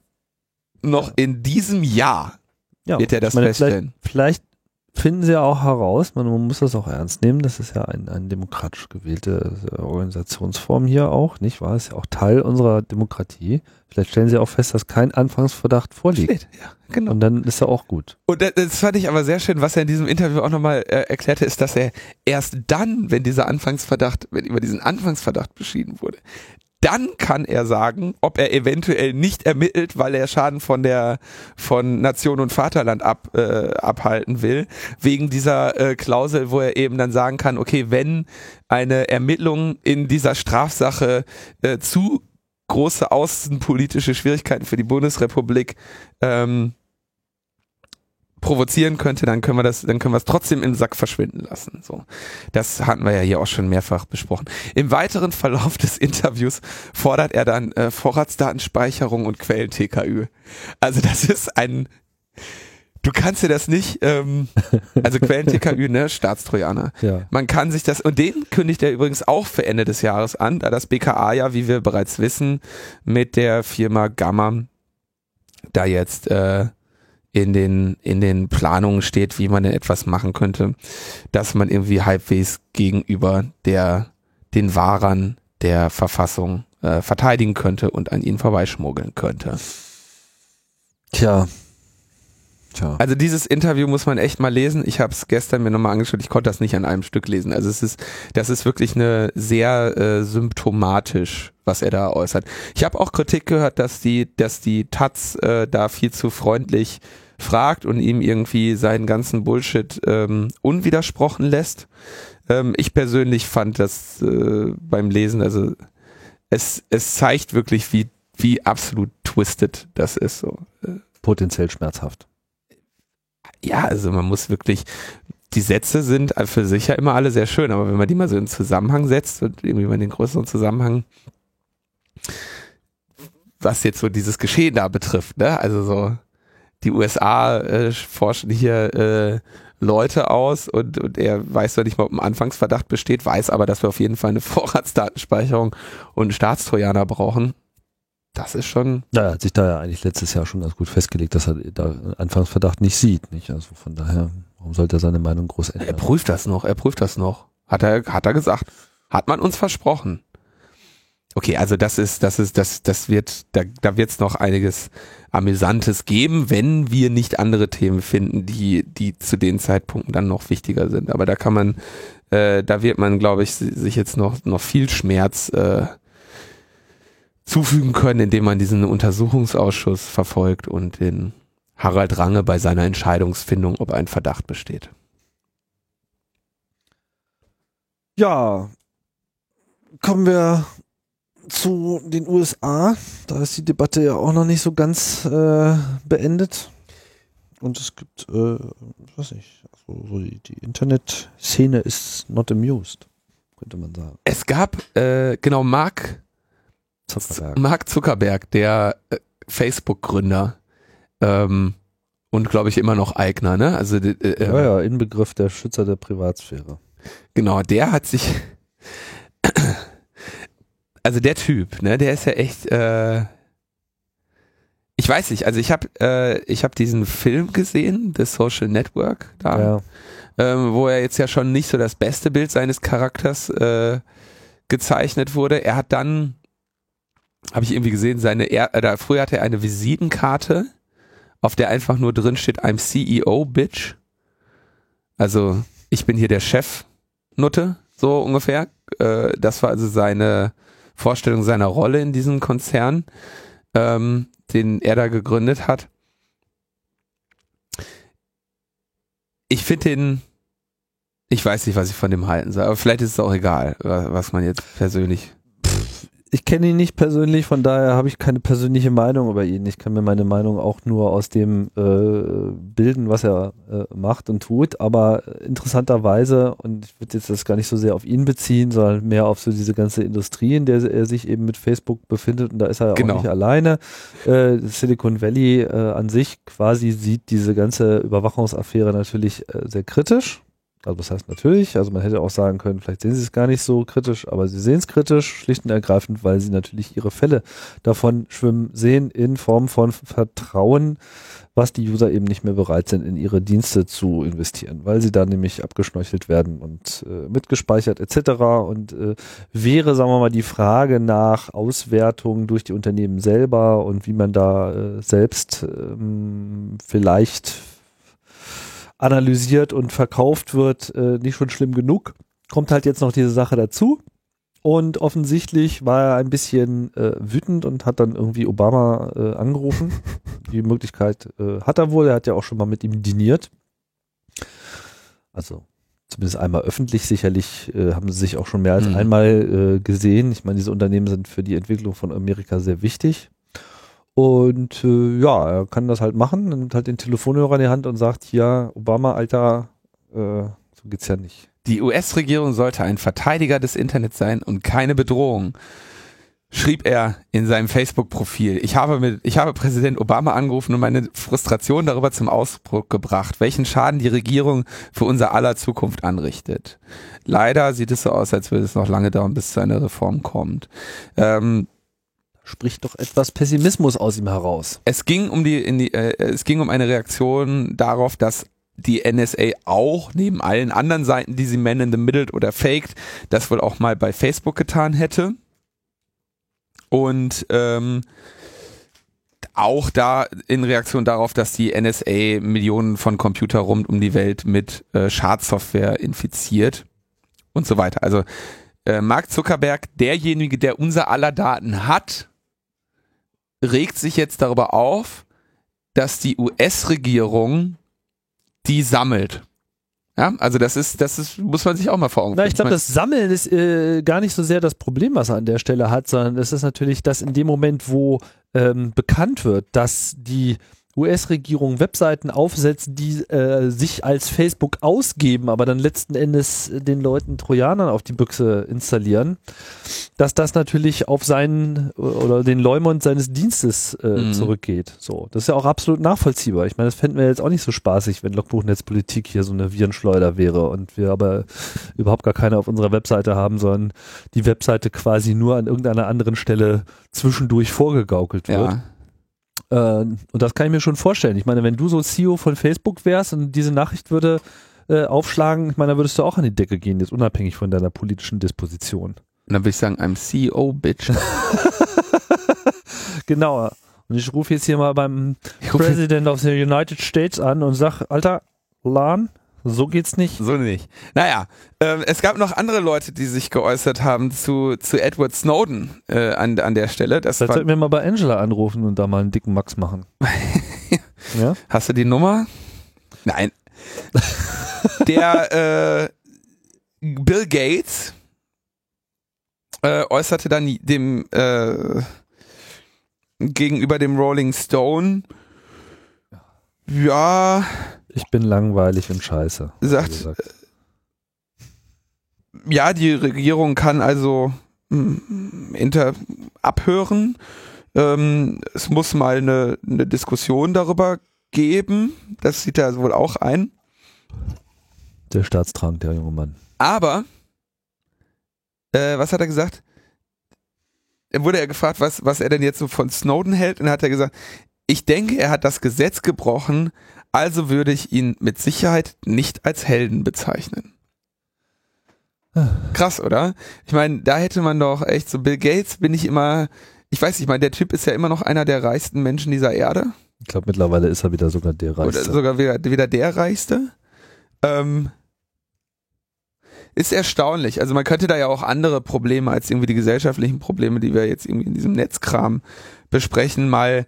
Noch in diesem Jahr Ja, wird er das meine, feststellen. Vielleicht, vielleicht finden sie ja auch heraus, man, man muss das auch ernst nehmen, das ist ja ein, ein demokratisch gewählte äh, Organisationsform hier auch, nicht wahr? Ist ja auch Teil unserer Demokratie. Vielleicht stellen sie auch fest, dass kein Anfangsverdacht vorliegt. Ja, genau. Und dann ist er auch gut. Und das, das fand ich aber sehr schön, was er in diesem Interview auch nochmal äh, erklärte, ist, dass er erst dann, wenn dieser Anfangsverdacht, wenn über diesen Anfangsverdacht beschieden wurde, dann kann er sagen, ob er eventuell nicht ermittelt, weil er Schaden von der von Nation und Vaterland ab, äh, abhalten will, wegen dieser äh, Klausel, wo er eben dann sagen kann, okay, wenn eine Ermittlung in dieser Strafsache äh, zu große außenpolitische Schwierigkeiten für die Bundesrepublik ähm, provozieren könnte, dann können wir das, dann können wir es trotzdem im Sack verschwinden lassen. So, das hatten wir ja hier auch schon mehrfach besprochen. Im weiteren Verlauf des Interviews fordert er dann äh, Vorratsdatenspeicherung und Quellen-TKÜ. Also das ist ein, du kannst dir das nicht, ähm, also Quellen-TKÜ, ne, Staatstrojaner. Ja. Man kann sich das, und den kündigt er übrigens auch für Ende des Jahres an, da das BKA ja, wie wir bereits wissen, mit der Firma Gamma da jetzt äh, in den in den Planungen steht, wie man denn etwas machen könnte, dass man irgendwie halbwegs gegenüber der den Wahrern der Verfassung äh, verteidigen könnte und an ihnen vorbeischmuggeln könnte. Tja. Tja. Also dieses Interview muss man echt mal lesen. Ich habe es gestern mir nochmal angeschaut. Ich konnte das nicht an einem Stück lesen. Also es ist, das ist wirklich eine sehr äh, symptomatisch, was er da äußert. Ich habe auch Kritik gehört, dass die, dass die Taz äh, da viel zu freundlich fragt und ihm irgendwie seinen ganzen Bullshit ähm, unwidersprochen lässt. Ähm, ich persönlich fand das äh, beim Lesen, also es, es zeigt wirklich, wie, wie absolut twisted das ist. So. Potenziell schmerzhaft. ja, also man muss wirklich, die Sätze sind für sich ja immer alle sehr schön, aber wenn man die mal so in Zusammenhang setzt und irgendwie mal in den größeren Zusammenhang, was jetzt so dieses Geschehen da betrifft, ne? Also so, die USA äh, forschen hier äh, Leute aus und, und er weiß doch nicht mal, ob ein Anfangsverdacht besteht, weiß aber, dass wir auf jeden Fall eine Vorratsdatenspeicherung und einen Staatstrojaner brauchen. Das ist schon, Ja, er hat sich da ja eigentlich letztes Jahr schon ganz gut festgelegt, dass er da einen Anfangsverdacht nicht sieht. Nicht? Also von daher, warum sollte er seine Meinung groß Er ändern? prüft das noch, er prüft das noch. Hat er, hat er gesagt. Hat man uns versprochen. Okay, also das ist, das ist, das, das wird, da, da wird es noch einiges Amüsantes geben, wenn wir nicht andere Themen finden, die, die zu den Zeitpunkten dann noch wichtiger sind. Aber da kann man, äh, da wird man, glaube ich, si- sich jetzt noch, noch viel Schmerz äh, zufügen können, indem man diesen Untersuchungsausschuss verfolgt und den Harald Range bei seiner Entscheidungsfindung, ob ein Verdacht besteht. Ja, kommen wir zu den USA. Da ist die Debatte ja auch noch nicht so ganz äh, beendet. Und es gibt, äh, weiß ich, also so die, die Internetszene ist not amused, könnte man sagen. Es gab, äh, genau, Mark, Zuckerberg. Mark Zuckerberg, der äh, Facebook-Gründer ähm, und glaube ich immer noch Eigner, ne? Also äh, äh, Ja, ja, Inbegriff der Schützer der Privatsphäre. genau, der hat sich, also der Typ, ne, der ist ja echt, äh, Ich weiß nicht, also ich habe äh, ich habe diesen Film gesehen, The Social Network, da, Ja. ähm, wo er jetzt ja schon nicht so das beste Bild seines Charakters äh, gezeichnet wurde. Er hat dann, habe ich irgendwie gesehen, seine, er, äh, da, früher hatte er eine Visitenkarte, auf der einfach nur drin steht, I'm CEO, Bitch. Also ich bin hier der Chef, Nutte, so ungefähr. Äh, das war also seine Vorstellung seiner Rolle in diesem Konzern, ähm, den er da gegründet hat. Ich finde den, ich weiß nicht, was ich von dem halten soll, aber vielleicht ist es auch egal, wa- was man jetzt persönlich. Ich kenne ihn nicht persönlich, von daher habe ich keine persönliche Meinung über ihn. Ich kann mir meine Meinung auch nur aus dem äh, bilden, was er äh, macht und tut. Aber interessanterweise, und ich würde jetzt das gar nicht so sehr auf ihn beziehen, sondern mehr auf so diese ganze Industrie, in der er sich eben mit Facebook befindet. Und da ist er Genau. auch nicht alleine. Äh, Silicon Valley äh, an sich quasi sieht diese ganze Überwachungsaffäre natürlich äh, sehr kritisch. Also das heißt natürlich, also man hätte auch sagen können, vielleicht sehen sie es gar nicht so kritisch, aber sie sehen es kritisch, schlicht und ergreifend, weil sie natürlich ihre Fälle davon schwimmen sehen in Form von Vertrauen, was die User eben nicht mehr bereit sind, in ihre Dienste zu investieren, weil sie da nämlich abgeschnorchelt werden und äh, mitgespeichert etc. Und äh, wäre, sagen wir mal, die Frage nach Auswertung durch die Unternehmen selber und wie man da äh, selbst ähm, vielleicht analysiert und verkauft wird, äh, nicht schon schlimm genug. Kommt halt jetzt noch diese Sache dazu. Und offensichtlich war er ein bisschen äh, wütend und hat dann irgendwie Obama äh, angerufen. Die Möglichkeit äh, hat er wohl. Er hat ja auch schon mal mit ihm diniert. Also zumindest einmal öffentlich. Sicherlich äh, haben sie sich auch schon mehr als Mhm. einmal äh, gesehen. Ich meine, diese Unternehmen sind für die Entwicklung von Amerika sehr wichtig. Und äh, ja, er kann das halt machen, nimmt halt den Telefonhörer in die Hand und sagt, hier, Obama, Alter, äh, so geht's ja nicht. Die US-Regierung sollte ein Verteidiger des Internets sein und keine Bedrohung, schrieb er in seinem Facebook-Profil. Ich habe mit, ich habe Präsident Obama angerufen und meine Frustration darüber zum Ausdruck gebracht, welchen Schaden die Regierung für unser aller Zukunft anrichtet. Leider sieht es so aus, als würde es noch lange dauern, bis zu einer Reform kommt. Ähm, Spricht doch etwas Pessimismus aus ihm heraus. es ging um die, die äh, es ging um eine Reaktion darauf, dass die NSA auch neben allen anderen Seiten, die sie man in the middle oder faked, das wohl auch mal bei Facebook getan hätte. Und ähm, auch da in Reaktion darauf, dass die NSA Millionen von Computer rund um die Welt mit äh, Schadsoftware infiziert und so weiter. Also äh, Mark Zuckerberg, derjenige, der unser aller Daten hat, regt sich jetzt darüber auf, dass die US-Regierung die sammelt. Ja, also das ist, das ist, muss man sich auch mal vor Augen Na, ich glaube, führen. das Sammeln ist äh, gar nicht so sehr das Problem, was er an der Stelle hat, sondern es ist natürlich, dass in dem Moment, wo ähm, bekannt wird, dass die US-Regierung Webseiten aufsetzt, die äh, sich als Facebook ausgeben, aber dann letzten Endes äh, den Leuten Trojanern auf die Büchse installieren, dass das natürlich auf seinen äh, oder den Leumund seines Dienstes äh, Mhm. zurückgeht. So, das ist ja auch absolut nachvollziehbar. Ich meine, das fänden wir jetzt auch nicht so spaßig, wenn Logbuchnetzpolitik hier so eine Virenschleuder wäre und wir aber überhaupt gar keine auf unserer Webseite haben, sondern die Webseite quasi nur an irgendeiner anderen Stelle zwischendurch vorgegaukelt wird. ja. Äh, und das kann ich mir schon vorstellen. Ich meine, wenn du so CEO von Facebook wärst und diese Nachricht würde äh, aufschlagen, ich meine, da würdest du auch an die Decke gehen, jetzt unabhängig von deiner politischen Disposition. Und dann würde ich sagen, I'm CEO, Bitch. Genau. Und ich rufe jetzt hier mal beim President of the United States an und sag, Alter, Lan, so geht's nicht. So nicht. Naja, ähm, es gab noch andere Leute, die sich geäußert haben zu, zu Edward Snowden äh, an, an der Stelle. Das Vielleicht sollten wir mal bei Angela anrufen und da mal einen dicken Max machen. ja? hast du die Nummer? Nein. der äh, Bill Gates äh, äußerte dann dem äh, gegenüber dem Rolling Stone ja, Ich bin langweilig und scheiße. sagt, gesagt. ja, die Regierung kann also mm, inter abhören. Ähm, es muss mal eine, eine Diskussion darüber geben. Das sieht er wohl auch ein. Der Staatstrank, der junge Mann. Aber, äh, was hat er gesagt? Er wurde er gefragt, was, was er denn jetzt so von Snowden hält, und dann hat er gesagt, ich denke, er hat das Gesetz gebrochen, also würde ich ihn mit Sicherheit nicht als Helden bezeichnen. Krass, oder? Ich meine, da hätte man doch echt so Bill Gates bin ich immer, ich weiß nicht, ich meine, der Typ ist ja immer noch einer der reichsten Menschen dieser Erde. Ich glaube, mittlerweile ist er wieder sogar der Reichste. Oder sogar wieder, wieder der Reichste. Ähm, ist erstaunlich. Also man könnte da ja auch andere Probleme als irgendwie die gesellschaftlichen Probleme, die wir jetzt irgendwie in diesem Netzkram besprechen, mal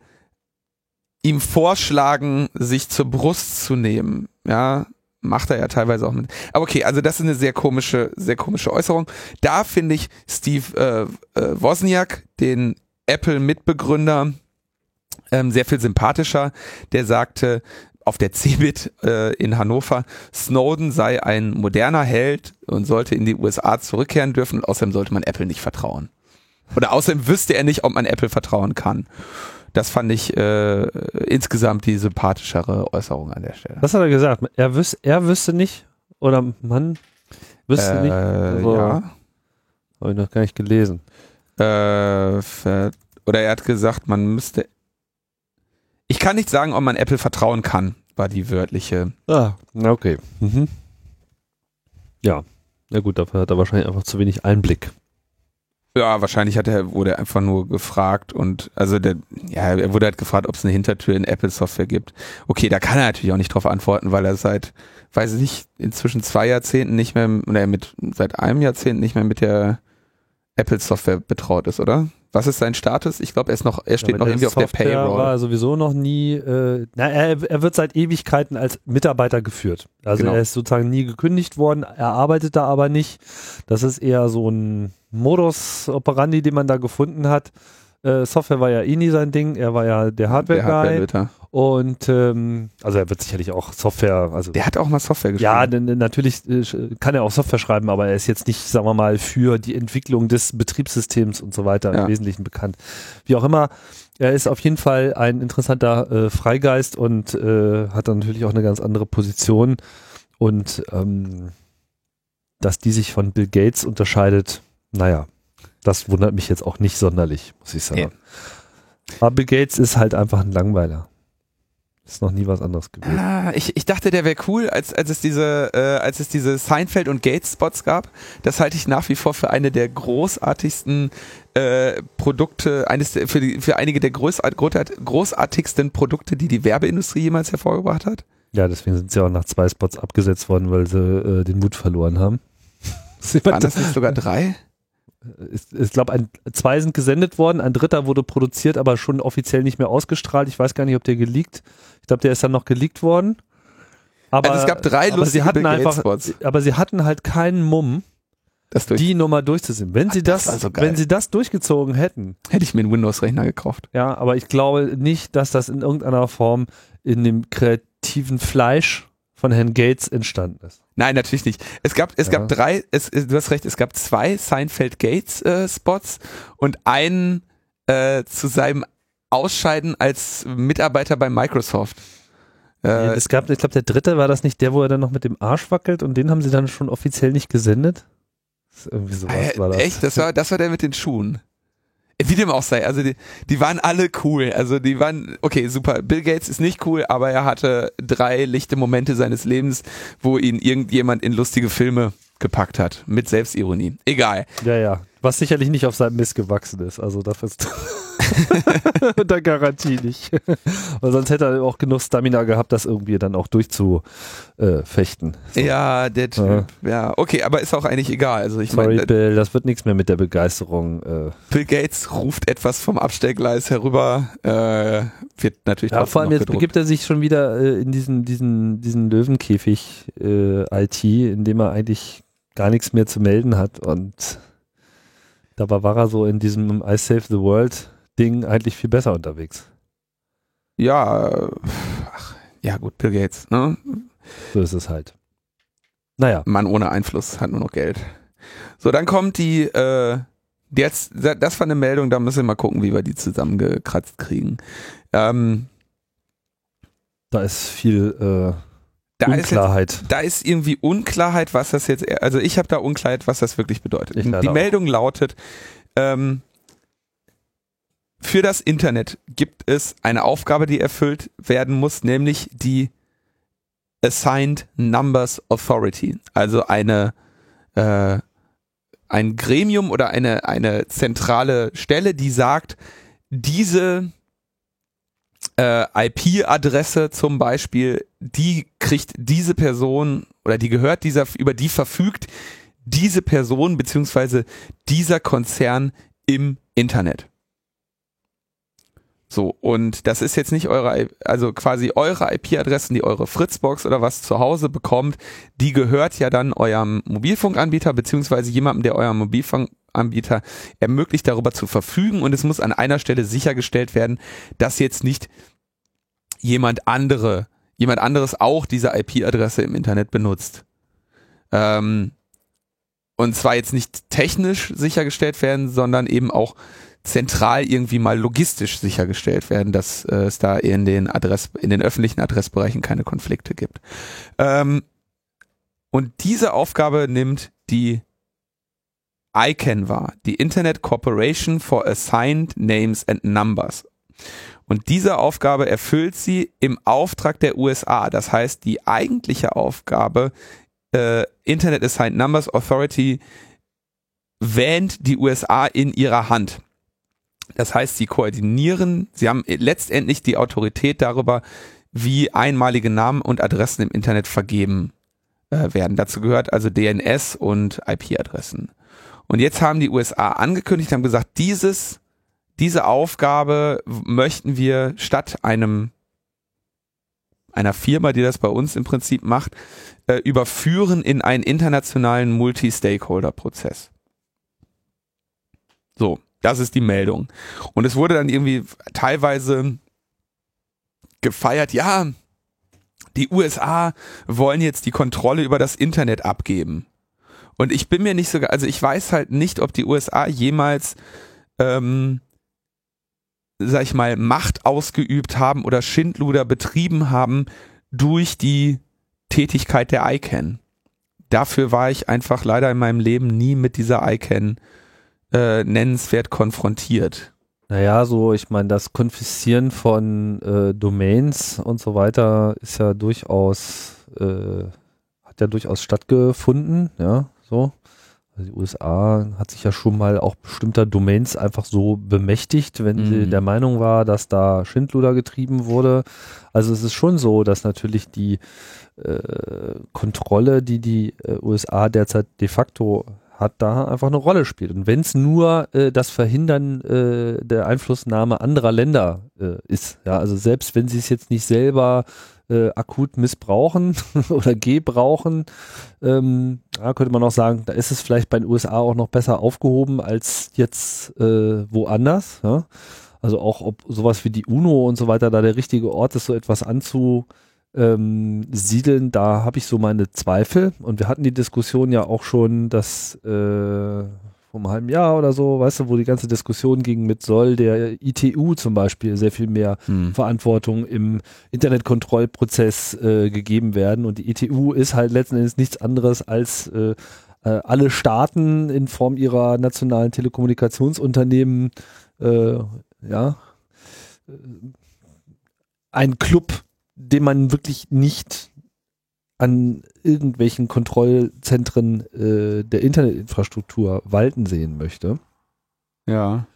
ihm vorschlagen, sich zur Brust zu nehmen. Ja, macht er ja teilweise auch mit. Aber okay, also das ist eine sehr komische, sehr komische Äußerung. Da finde ich Steve äh, äh, Wozniak, den Apple-Mitbegründer, ähm, sehr viel sympathischer. Der sagte auf der CeBIT äh, in Hannover, Snowden sei ein moderner Held und sollte in die USA zurückkehren dürfen und außerdem sollte man Apple nicht vertrauen. Oder außerdem wüsste er nicht, ob man Apple vertrauen kann. Das fand ich äh, insgesamt die sympathischere Äußerung an der Stelle. Was hat er gesagt? Er, wüs er wüsste nicht oder man wüsste äh, nicht? Also, ja. Habe ich noch gar nicht gelesen. Äh, oder er hat gesagt, man müsste. Ich kann nicht sagen, ob man Apple vertrauen kann, war die wörtliche. Ah, okay. Mhm. Ja. Na gut, dafür hat er wahrscheinlich einfach zu wenig Einblick. Ja, wahrscheinlich hat er, wurde er einfach nur gefragt und also der, ja, er wurde halt gefragt, ob es eine Hintertür in Apple Software gibt. Okay, da kann er natürlich auch nicht drauf antworten, weil er seit, weiß ich nicht, inzwischen zwei Jahrzehnten nicht mehr, oder mit, seit einem Jahrzehnt nicht mehr mit der Apple Software betraut ist, oder? Was ist sein Status? Ich glaube, er ist noch, er steht Ja, noch irgendwie auf der Software Payroll. war sowieso noch nie, äh, na, er, er wird seit Ewigkeiten als Mitarbeiter geführt. Also Genau. er ist sozusagen nie gekündigt worden, er arbeitet da aber nicht. Das ist eher so ein Modus operandi, den man da gefunden hat. Äh, Software war ja eh nie sein Ding, er war ja der Hardware-Guy. Hardware-Lüter. Und ähm, also er wird sicherlich auch Software, also Der hat auch mal Software geschrieben. ja, denn, denn natürlich äh, kann er auch Software schreiben, aber er ist jetzt nicht, sagen wir mal, für die Entwicklung des Betriebssystems und so weiter Ja. im Wesentlichen bekannt. Wie auch immer, er ist auf jeden Fall ein interessanter äh, Freigeist und äh, hat dann natürlich auch eine ganz andere Position. Und ähm, dass die sich von Bill Gates unterscheidet, naja, das wundert mich jetzt auch nicht sonderlich, muss ich sagen. Aber Bill Gates ist halt einfach ein Langweiler. Ist noch nie was anderes gewesen. Ah, ich, ich dachte, der wäre cool, als, als es diese, äh, als es diese Seinfeld und Gates Spots gab. Das halte ich nach wie vor für eine der großartigsten äh, Produkte, eines für, die, für einige der großart, großart- großartigsten Produkte, die die Werbeindustrie jemals hervorgebracht hat. Ja, deswegen sind sie auch nach zwei Spots abgesetzt worden, weil sie äh, den Mut verloren haben. Waren das nicht sogar drei? Ich ich glaube, zwei sind gesendet worden, ein dritter wurde produziert, aber schon offiziell nicht mehr ausgestrahlt. Ich weiß gar nicht, ob der geleakt. Ich glaube, der ist dann noch geleakt worden. Aber, Also es gab drei aber sie lustige hatten Bill Gates einfach, aber sie hatten halt keinen Mumm, die Nummer durchzuziehen. Wenn sie das das, war so geil. wenn sie das durchgezogen hätten, hätte ich mir einen Windows-Rechner gekauft. ja, aber ich glaube nicht, dass das in irgendeiner Form in dem kreativen Fleisch von Herrn Gates entstanden ist. Nein, natürlich nicht. Es gab, es Ja. gab drei, es, du hast recht, es gab zwei Seinfeld Gates äh, Spots und einen äh, zu seinem Ausscheiden als Mitarbeiter bei Microsoft. Äh, es gab, ich glaube, der dritte war das nicht der, wo er dann noch mit dem Arsch wackelt und den haben sie dann schon offiziell nicht gesendet? Irgendwie sowas äh, war das. echt, das war, das war der mit den Schuhen. Wie dem auch sei, also die, die waren alle cool. Also die waren, okay, super. Bill Gates ist nicht cool, aber er hatte drei lichte Momente seines Lebens, wo ihn irgendjemand in lustige Filme gepackt hat. Mit Selbstironie. Egal. Ja, ja. Was sicherlich nicht auf seinem Mist gewachsen ist. Also dafür ist unter Garantie nicht. Weil sonst hätte er auch genug Stamina gehabt, das irgendwie dann auch durchzufechten. So. Ja, der Typ. Ja. okay, aber ist auch eigentlich egal. Also ich Sorry, meine, Bill, das wird nichts mehr mit der Begeisterung. Äh. Bill Gates ruft etwas vom Abstellgleis herüber, äh, wird natürlich Ja, vor allem noch jetzt gedruckt. begibt er sich schon wieder äh, in diesen, diesen, diesen Löwenkäfig äh, IT, in dem er eigentlich gar nichts mehr zu melden hat. Und dabei war er so in diesem I Save the World Ding eigentlich viel besser unterwegs. Ja, äh, ach, ja gut, Bill Gates, ne? So ist es halt. Naja, Mann ohne Einfluss hat nur noch Geld. So, dann kommt die, äh, jetzt, das war eine Meldung, da müssen wir mal gucken, wie wir die zusammengekratzt kriegen. Ähm, da ist viel äh, da ist jetzt Unklarheit. da ist irgendwie Unklarheit, was das jetzt, also ich habe da Unklarheit, was das wirklich bedeutet. Die. Meldung lautet, ähm, für das Internet gibt es eine Aufgabe, die erfüllt werden muss, nämlich die Assigned Numbers Authority, also eine äh, ein Gremium oder eine eine zentrale Stelle, die sagt, diese äh, IP-Adresse zum Beispiel, die kriegt diese Person oder die gehört dieser, über die verfügt diese Person beziehungsweise dieser Konzern im Internet. So, und das ist jetzt nicht eure, also quasi eure IP-Adressen, die eure Fritzbox oder was zu Hause bekommt, die gehört ja dann eurem Mobilfunkanbieter beziehungsweise jemandem, der eurem Mobilfunkanbieter ermöglicht, darüber zu verfügen und es muss an einer Stelle sichergestellt werden, dass jetzt nicht jemand andere, jemand anderes auch diese IP-Adresse im Internet benutzt. Ähm, und zwar jetzt nicht technisch sichergestellt werden, sondern eben auch zentral irgendwie mal logistisch sichergestellt werden, dass äh, es da in den Adress, in den öffentlichen Adressbereichen keine Konflikte gibt. Ähm, und diese Aufgabe nimmt die ICANN wahr, die Internet Corporation for Assigned Names and Numbers. Und diese Aufgabe erfüllt sie im Auftrag der USA. Das heißt, die eigentliche Aufgabe äh, Internet Assigned Numbers Authority wähnt die USA in ihrer Hand. Das heißt, sie koordinieren, sie haben letztendlich die Autorität darüber, wie einmalige Namen und Adressen im Internet vergeben äh, werden. Dazu gehört also DNS und IP-Adressen. Und jetzt haben die USA angekündigt, haben gesagt, dieses, diese Aufgabe möchten wir statt einem einer Firma, die das bei uns im Prinzip macht, äh, überführen in einen internationalen Multi-Stakeholder-Prozess. So, das ist die Meldung. Und es wurde dann irgendwie teilweise gefeiert, ja, die USA wollen jetzt die Kontrolle über das Internet abgeben. Und ich bin mir nicht sogar, also ich weiß halt nicht, ob die USA jemals, ähm, sag ich mal, Macht ausgeübt haben oder Schindluder betrieben haben durch die Tätigkeit der ICANN. Dafür war ich einfach leider in meinem Leben nie mit dieser ICANN äh, nennenswert konfrontiert. Naja, so, ich meine, das Konfiszieren von äh, Domains und so weiter ist ja durchaus, äh, hat ja durchaus stattgefunden, ja, so. Also die USA hat sich ja schon mal auch bestimmter Domains einfach so bemächtigt, wenn mhm. sie der Meinung war, dass da Schindluder getrieben wurde. Also es ist schon so, dass natürlich die äh, Kontrolle, die die äh, USA derzeit de facto hat, da einfach eine Rolle spielt. Und wenn es nur äh, das Verhindern äh, der Einflussnahme anderer Länder äh, ist, ja, also selbst wenn sie es jetzt nicht selber äh, akut missbrauchen oder gebrauchen, ähm, da könnte man auch sagen, da ist es vielleicht bei den USA auch noch besser aufgehoben als jetzt äh, woanders. Ja? Also auch ob sowas wie die UNO und so weiter da der richtige Ort ist, so etwas anzu ähm, siedeln, da habe ich so meine Zweifel. Und wir hatten die Diskussion ja auch schon, dass äh, vor einem halben Jahr oder so, weißt du, wo die ganze Diskussion ging mit soll der ITU zum Beispiel sehr viel mehr hm. Verantwortung im Internetkontrollprozess äh, gegeben werden. Und die ITU ist halt letzten Endes nichts anderes als äh, äh, alle Staaten in Form ihrer nationalen Telekommunikationsunternehmen, äh, ja, äh, ein Club den man wirklich nicht an irgendwelchen Kontrollzentren äh, der Internetinfrastruktur walten sehen möchte. Ja.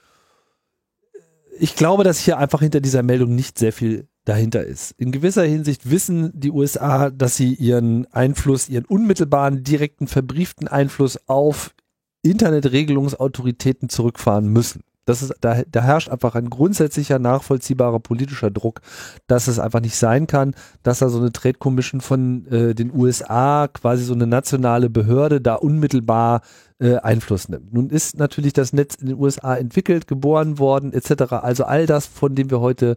Ich glaube, dass hier einfach hinter dieser Meldung nicht sehr viel dahinter ist. In gewisser Hinsicht wissen die USA, dass sie ihren Einfluss, ihren unmittelbaren, direkten, verbrieften Einfluss auf Internetregelungsautoritäten zurückfahren müssen. Das ist, da, da herrscht einfach ein grundsätzlicher, nachvollziehbarer politischer Druck, dass es einfach nicht sein kann, dass da so eine Trade Commission von äh, den USA, quasi so eine nationale Behörde, da unmittelbar äh, Einfluss nimmt. Nun ist natürlich das Netz in den USA entwickelt, geboren worden, etc. Also all das, von dem wir heute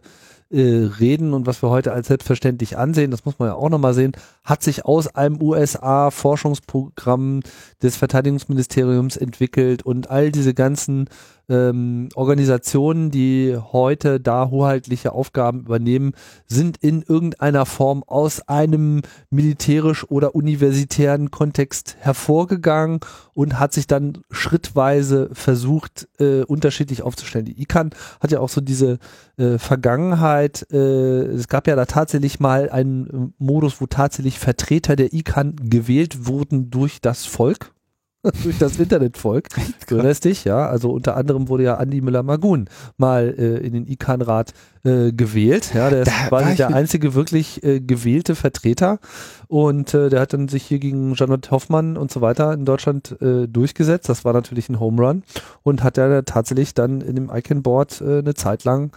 äh, reden und was wir heute als selbstverständlich ansehen, das muss man ja auch nochmal sehen, hat sich aus einem USA-Forschungsprogramm des Verteidigungsministeriums entwickelt und all diese ganzen ähm, Organisationen, die heute da hoheitliche Aufgaben übernehmen, sind in irgendeiner Form aus einem militärisch oder universitären Kontext hervorgegangen und hat sich dann schrittweise versucht, äh, unterschiedlich aufzustellen. Die ICANN hat ja auch so diese äh, Vergangenheit, äh, es gab ja da tatsächlich mal einen äh, Modus, wo tatsächlich Vertreter der ICANN gewählt wurden durch das Volk. durch das Internetvolk. Du erinnerst dich, ja. Also unter anderem wurde ja Andi Müller-Magun mal äh, in den ICANN-Rat äh, gewählt. Ja, der ist Da quasi war ich der einzige wirklich äh, gewählte Vertreter. Und äh, der hat dann sich hier gegen Janot Hoffmann und so weiter in Deutschland äh, durchgesetzt. Das war natürlich ein Home Run und hat ja tatsächlich dann in dem ICANN-Board eine Zeit lang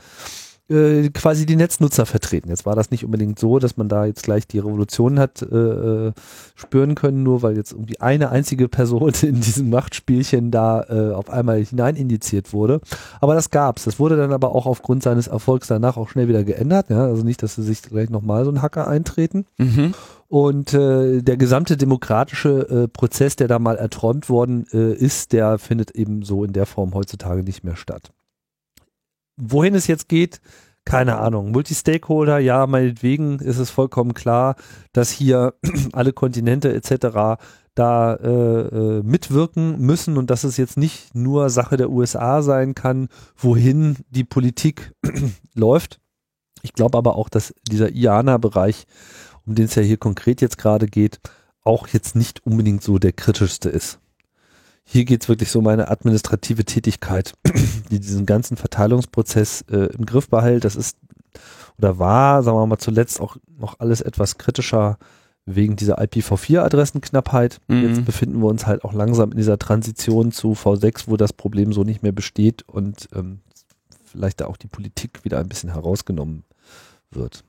äh, quasi die Netznutzer vertreten. Jetzt war das nicht unbedingt so, dass man da jetzt gleich die Revolution hat äh, äh, spüren können, nur weil jetzt irgendwie eine einzige Person in diesem Machtspielchen da äh, auf einmal hinein indiziert wurde. Aber das gab's. Das wurde dann aber auch aufgrund seines Erfolgs danach auch schnell wieder geändert. Ja? Also nicht, dass sie sich gleich nochmal so ein Hacker eintreten. Mhm. Und äh, der gesamte demokratische äh, Prozess, der da mal erträumt worden äh, ist, der findet eben so in der Form heutzutage nicht mehr statt. Wohin es jetzt geht, keine Ahnung. Multi-Stakeholder, ja, meinetwegen ist es vollkommen klar, dass hier alle Kontinente etc. da äh, äh, mitwirken müssen und dass es jetzt nicht nur Sache der USA sein kann, wohin die Politik läuft. Ich glaube aber auch, dass dieser IANA-Bereich, um den es ja hier konkret jetzt gerade geht, auch jetzt nicht unbedingt so der kritischste ist. Hier geht es wirklich so um eine administrative Tätigkeit, die diesen ganzen Verteilungsprozess äh, im Griff behält. Das ist oder war, sagen wir mal, zuletzt auch noch alles etwas kritischer wegen dieser IPv4-Adressenknappheit. Mhm. Jetzt befinden wir uns halt auch langsam in dieser Transition zu V6, wo das Problem so nicht mehr besteht und ähm, vielleicht da auch die Politik wieder ein bisschen herausgenommen wird.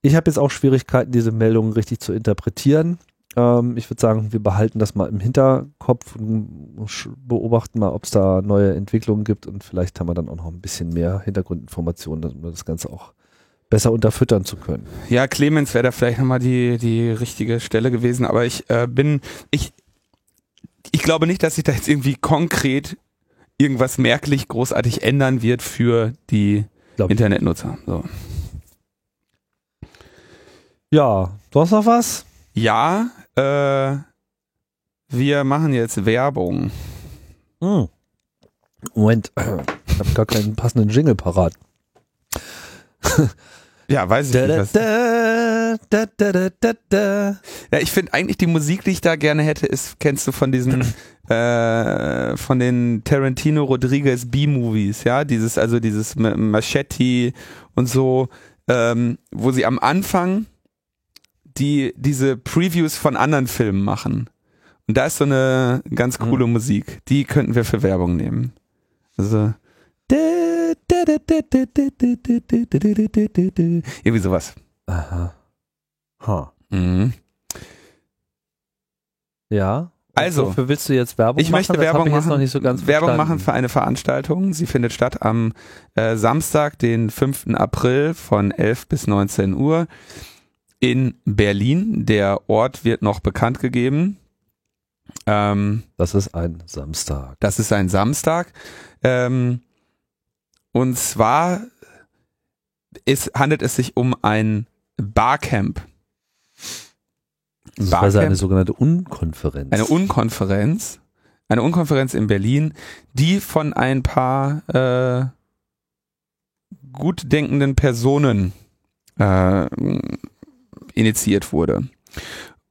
Ich habe jetzt auch Schwierigkeiten, diese Meldungen richtig zu interpretieren. Ähm, ich würde sagen, wir behalten das mal im Hinterkopf und beobachten mal, ob es da neue Entwicklungen gibt und vielleicht haben wir dann auch noch ein bisschen mehr Hintergrundinformationen, um das Ganze auch besser unterfüttern zu können. Ja, Clemens wäre da vielleicht nochmal die, die richtige Stelle gewesen, aber ich äh, bin, ich, ich glaube nicht, dass sich da jetzt irgendwie konkret irgendwas merklich großartig ändern wird für die Glaub. Internetnutzer. So. Ja, sonst noch was? Ja, äh, wir machen jetzt Werbung. Hm. Moment, ich habe gar keinen passenden Jingle parat. Ja, weiß ich Da, nicht. da, da. Ja, ich finde eigentlich die Musik, die ich da gerne hätte, ist, kennst du von diesen, äh, von den Tarantino Rodriguez B-Movies, ja, dieses, also dieses Ma- Machete und so, ähm, wo sie am Anfang die diese Previews von anderen Filmen machen. Und da ist so eine ganz coole mhm. Musik. Die könnten wir für Werbung nehmen. Also. Irgendwie sowas. Aha. Huh. Mhm. Ja. Also, wofür willst du jetzt Werbung ich machen? Möchte Werbung ich machen, so Werbung machen für eine Veranstaltung. Sie findet statt am äh, Samstag, den 5. April von 11 bis 19 Uhr in Berlin. Der Ort wird noch bekannt gegeben. Ähm, Das ist ein Samstag. das ist ein Samstag. Ähm, und zwar ist, handelt es sich um ein Barcamp. Das Barcamp. eine sogenannte Unkonferenz. Eine Unkonferenz, eine Unkonferenz in Berlin, die von ein paar äh, gut denkenden Personen äh, initiiert wurde.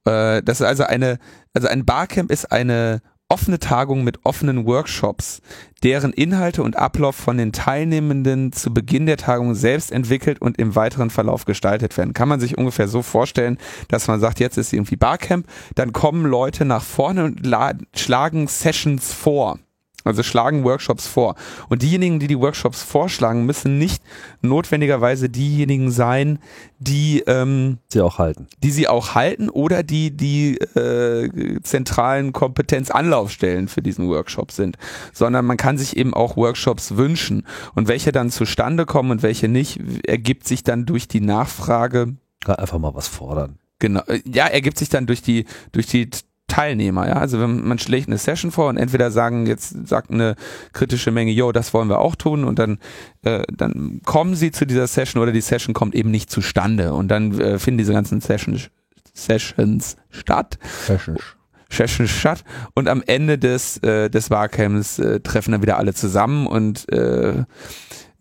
Äh, das ist also eine, also ein Barcamp ist eine offene Tagung mit offenen Workshops, deren Inhalte und Ablauf von den Teilnehmenden zu Beginn der Tagung selbst entwickelt und im weiteren Verlauf gestaltet werden. Kann man sich ungefähr so vorstellen, dass man sagt, jetzt ist irgendwie Barcamp, dann kommen Leute nach vorne und la- schlagen Sessions vor. Also schlagen Workshops vor. Und diejenigen, die die Workshops vorschlagen, müssen nicht notwendigerweise diejenigen sein, die ähm, sie auch halten. die sie auch halten oder die die äh, zentralen Kompetenzanlaufstellen für diesen Workshop sind, sondern man kann sich eben auch Workshops wünschen und welche dann zustande kommen und welche nicht, ergibt sich dann durch die Nachfrage Gerade einfach mal was fordern. Genau, äh, ja, ergibt sich dann durch die, durch die Teilnehmer, ja. Also wenn man schlägt eine Session vor und entweder sagen, jetzt sagt eine kritische Menge, yo, das wollen wir auch tun und dann, äh, dann kommen sie zu dieser Session oder die Session kommt eben nicht zustande und dann äh, finden diese ganzen Sessions, Sessions statt. Fashions. Session statt und am Ende des, äh, des Barcamps äh, treffen dann wieder alle zusammen und äh,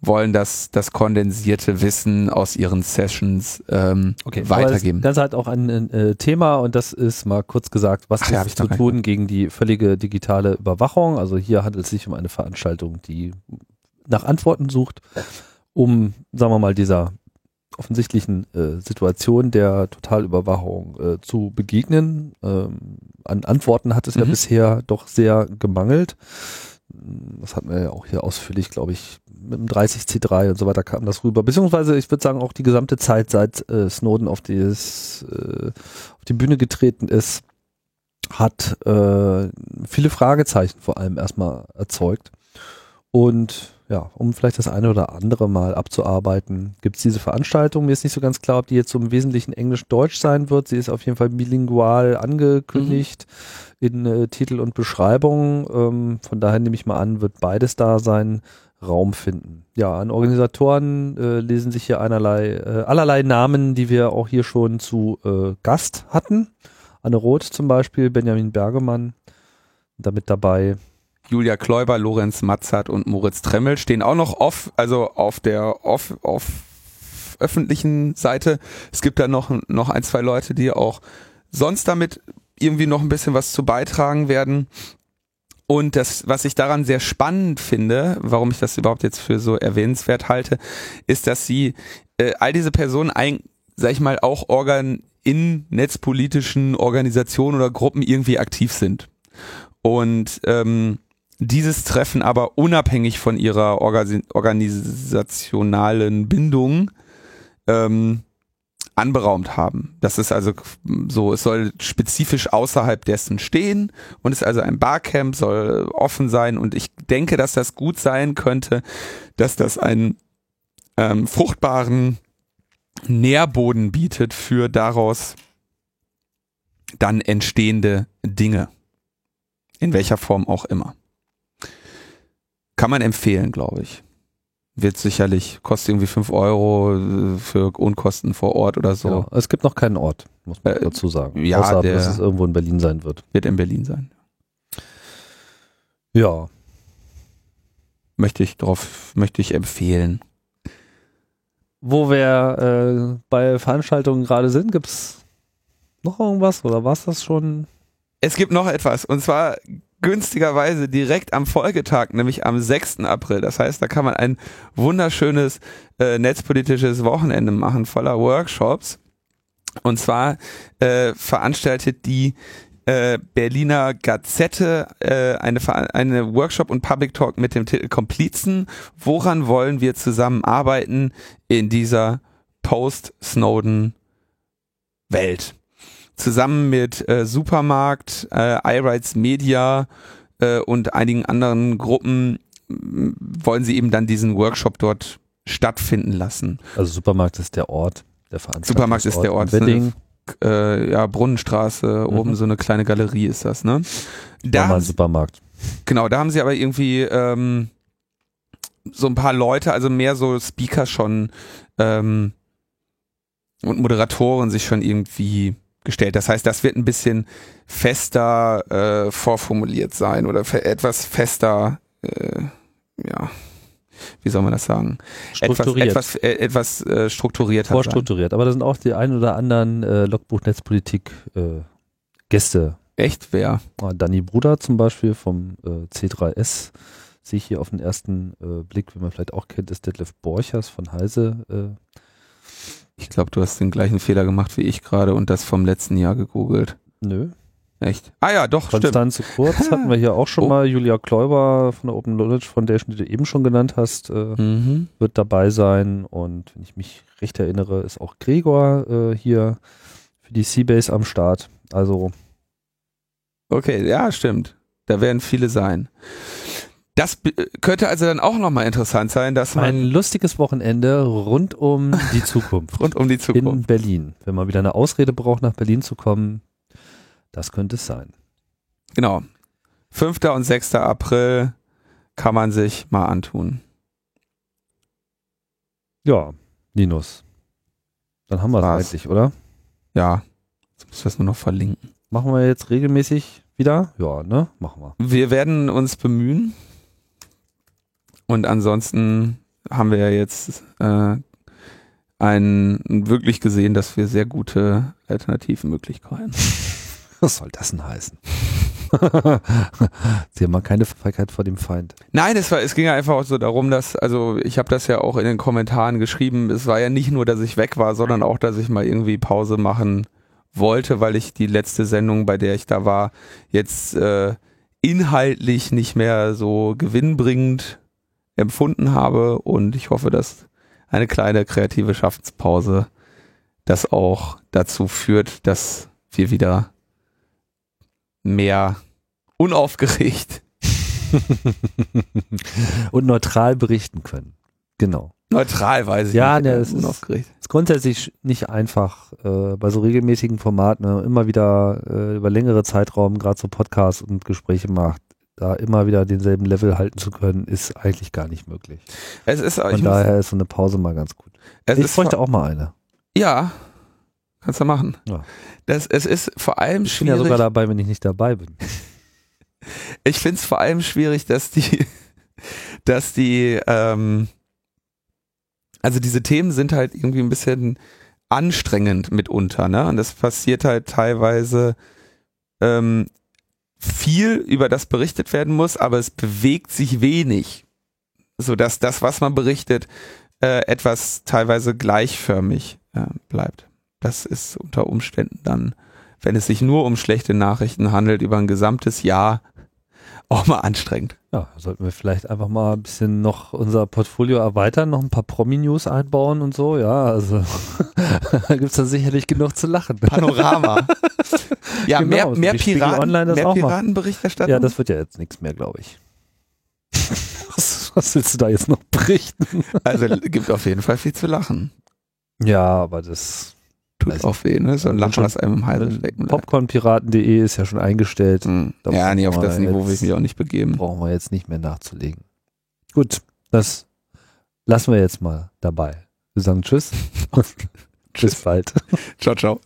wollen das, das kondensierte Wissen aus ihren Sessions ähm, okay, weitergeben. Das ist halt auch ein äh, Thema und das ist mal kurz gesagt, was Ach, ja, zu tun gegen die völlige digitale Überwachung. Also hier handelt es sich um eine Veranstaltung, die nach Antworten sucht, um, sagen wir mal, dieser offensichtlichen äh, Situation der Totalüberwachung äh, zu begegnen. Ähm, an Antworten hat es mhm. ja bisher doch sehr gemangelt. Das hatten wir ja auch hier ausführlich, glaube ich, mit dem 30C3 und so weiter kam das rüber. Beziehungsweise, ich würde sagen, auch die gesamte Zeit, seit äh, Snowden auf, dieses, äh, auf die Bühne getreten ist, hat äh, viele Fragezeichen vor allem erstmal erzeugt. Und ja, um vielleicht das eine oder andere mal abzuarbeiten, gibt es diese Veranstaltung. Mir ist nicht so ganz klar, ob die jetzt so im Wesentlichen Englisch-Deutsch sein wird. Sie ist auf jeden Fall bilingual angekündigt mhm. in äh, Titel und Beschreibung. Ähm, von daher nehme ich mal an, wird beides da sein. Raum finden. Ja, an Organisatoren äh, lesen sich hier einerlei, äh, allerlei Namen, die wir auch hier schon zu äh, Gast hatten. Anne Roth zum Beispiel, Benjamin Bergemann, damit dabei Julia Kläuber, Lorenz Matzert und Moritz Tremmel stehen auch noch off, also auf der off, auf öffentlichen Seite. Es gibt da noch, noch ein, zwei Leute, die auch sonst damit irgendwie noch ein bisschen was zu beitragen werden. Und das, was ich daran sehr spannend finde, warum ich das überhaupt jetzt für so erwähnenswert halte, ist, dass sie äh, all diese Personen, ein, sag ich mal, auch Organ in netzpolitischen Organisationen oder Gruppen irgendwie aktiv sind. Und ähm, dieses Treffen aber unabhängig von ihrer Organ organisationalen Bindung ähm, anberaumt haben. Das ist also so, es soll spezifisch außerhalb dessen stehen und ist also ein Barcamp, soll offen sein und ich denke, dass das gut sein könnte, dass das einen ähm, fruchtbaren Nährboden bietet für daraus dann entstehende Dinge. In welcher Form auch immer. Kann man empfehlen, glaube ich. Wird sicherlich, kostet irgendwie 5 Euro äh, für Unkosten vor Ort oder so. Ja, es gibt noch keinen Ort, muss man äh, dazu sagen. Ja, Außer, der dass es irgendwo in Berlin sein wird. Wird in Berlin sein. Ja. Möchte ich drauf, möchte ich empfehlen. Wo wir äh, bei Veranstaltungen gerade sind, gibt es noch irgendwas oder war es das schon? Es gibt noch etwas und zwar günstigerweise direkt am Folgetag, nämlich am 6. April. Das heißt, da kann man ein wunderschönes äh, netzpolitisches Wochenende machen, voller Workshops. Und zwar äh, veranstaltet die äh, Berliner Gazette äh, eine, eine Workshop und Public Talk mit dem Titel Komplizen. Woran wollen wir zusammenarbeiten in dieser Post-Snowden-Welt? Zusammen mit äh, Supermarkt, äh, iRights Media äh, und einigen anderen Gruppen wollen sie eben dann diesen Workshop dort stattfinden lassen. Also Supermarkt ist der Ort, der Veranstaltung. Supermarkt ist der Ort. Wedding. Äh, ja, Brunnenstraße, mhm. oben so eine kleine Galerie ist das, ne? Da mal Supermarkt. Genau, da haben sie aber irgendwie ähm, so ein paar Leute, also mehr so Speaker schon ähm, und Moderatoren sich schon irgendwie gestellt. Das heißt, das wird ein bisschen fester äh, vorformuliert sein oder etwas fester, äh, ja, wie soll man das sagen? Strukturiert. Etwas, etwas, äh, etwas äh, strukturierter. Vorstrukturiert. Sein. Aber da sind auch die ein oder anderen äh, Logbuch Netzpolitik äh, Gäste. Echt? Wer? Ah, Danny Bruder zum Beispiel vom äh, C3S. Sehe ich hier auf den ersten Blick, wie man vielleicht auch kennt, ist Detlef Borchers von Heise ich glaube, du hast den gleichen Fehler gemacht wie ich gerade und das vom letzten Jahr gegoogelt. Nö. Echt? Ah ja, doch, Konstanze stimmt. Kurz hatten wir hier auch schon oh. mal. Julia Kläuber von der Open Knowledge Foundation, die du eben schon genannt hast, äh, mhm. wird dabei sein. Und wenn ich mich recht erinnere, ist auch Gregor äh, hier für die Seabase am Start. Also. Okay, ja, stimmt. Da werden viele sein. Das könnte also dann auch nochmal interessant sein, dass man. Ein lustiges Wochenende rund um die Zukunft. rund um die Zukunft. In Berlin. Wenn man wieder eine Ausrede braucht, nach Berlin zu kommen, das könnte es sein. Genau. 5. und 6. April kann man sich mal antun. Ja, Linus. Dann haben wir es eigentlich, oder? Ja. Jetzt muss ich das nur noch verlinken. Machen wir jetzt regelmäßig wieder? Ja, ne? Machen wir. Wir werden uns bemühen. Und ansonsten haben wir ja jetzt äh, ein, wirklich gesehen, dass wir sehr gute Alternativmöglichkeiten. Was soll das denn heißen? Sie haben mal keine Feigheit vor dem Feind. Nein, es, war, es ging ja einfach auch so darum, dass, also ich habe das ja auch in den Kommentaren geschrieben, es war ja nicht nur, dass ich weg war, sondern auch, dass ich mal irgendwie Pause machen wollte, weil ich die letzte Sendung, bei der ich da war, jetzt äh, inhaltlich nicht mehr so gewinnbringend empfunden habe und ich hoffe, dass eine kleine kreative Schaffenspause das auch dazu führt, dass wir wieder mehr unaufgeregt und neutral berichten können. Genau. Neutral weiß ich ja, nicht. Ja, ne, es unaufgeregt. Ist, ist grundsätzlich nicht einfach äh, bei so regelmäßigen Formaten, wenn man immer wieder äh, über längere Zeitraum gerade so Podcasts und Gespräche macht, da immer wieder denselben Level halten zu können, ist eigentlich gar nicht möglich. Es ist, Von daher ist so eine Pause mal ganz gut. ich bräuchte auch mal eine. Ja, kannst du machen. Ja. Das, es ist vor allem ich schwierig. Ich bin ja sogar dabei, wenn ich nicht dabei bin. ich finde es vor allem schwierig, dass die, dass die, ähm, also diese Themen sind halt irgendwie ein bisschen anstrengend mitunter, ne? Und das passiert halt teilweise ähm, viel, über das berichtet werden muss, aber es bewegt sich wenig, so dass das, was man berichtet, äh, etwas teilweise gleichförmig äh, bleibt. Das ist unter Umständen dann, wenn es sich nur um schlechte Nachrichten handelt, über ein gesamtes Jahr auch mal anstrengend. Ja, sollten wir vielleicht einfach mal ein bisschen noch unser Portfolio erweitern, noch ein paar Promi-News einbauen und so, ja, also da gibt es da sicherlich genug zu lachen. Panorama. ja, genau, mehr, mehr, Piraten, Online mehr Piratenberichterstattung. Ja, das wird ja jetzt nichts mehr, glaube ich. was, was willst du da jetzt noch berichten? also gibt auf jeden Fall viel zu lachen. Ja, aber das Tut auch weh, ne? So ein Lachen aus einem im Hals stecken. Popcornpiraten.de ist ja schon eingestellt. Mhm. Ja, nee, auf das Niveau will ich mich auch nicht begeben. Brauchen wir jetzt nicht mehr nachzulegen. Gut, das lassen wir jetzt mal dabei. Wir sagen Tschüss. tschüss bald. ciao, ciao.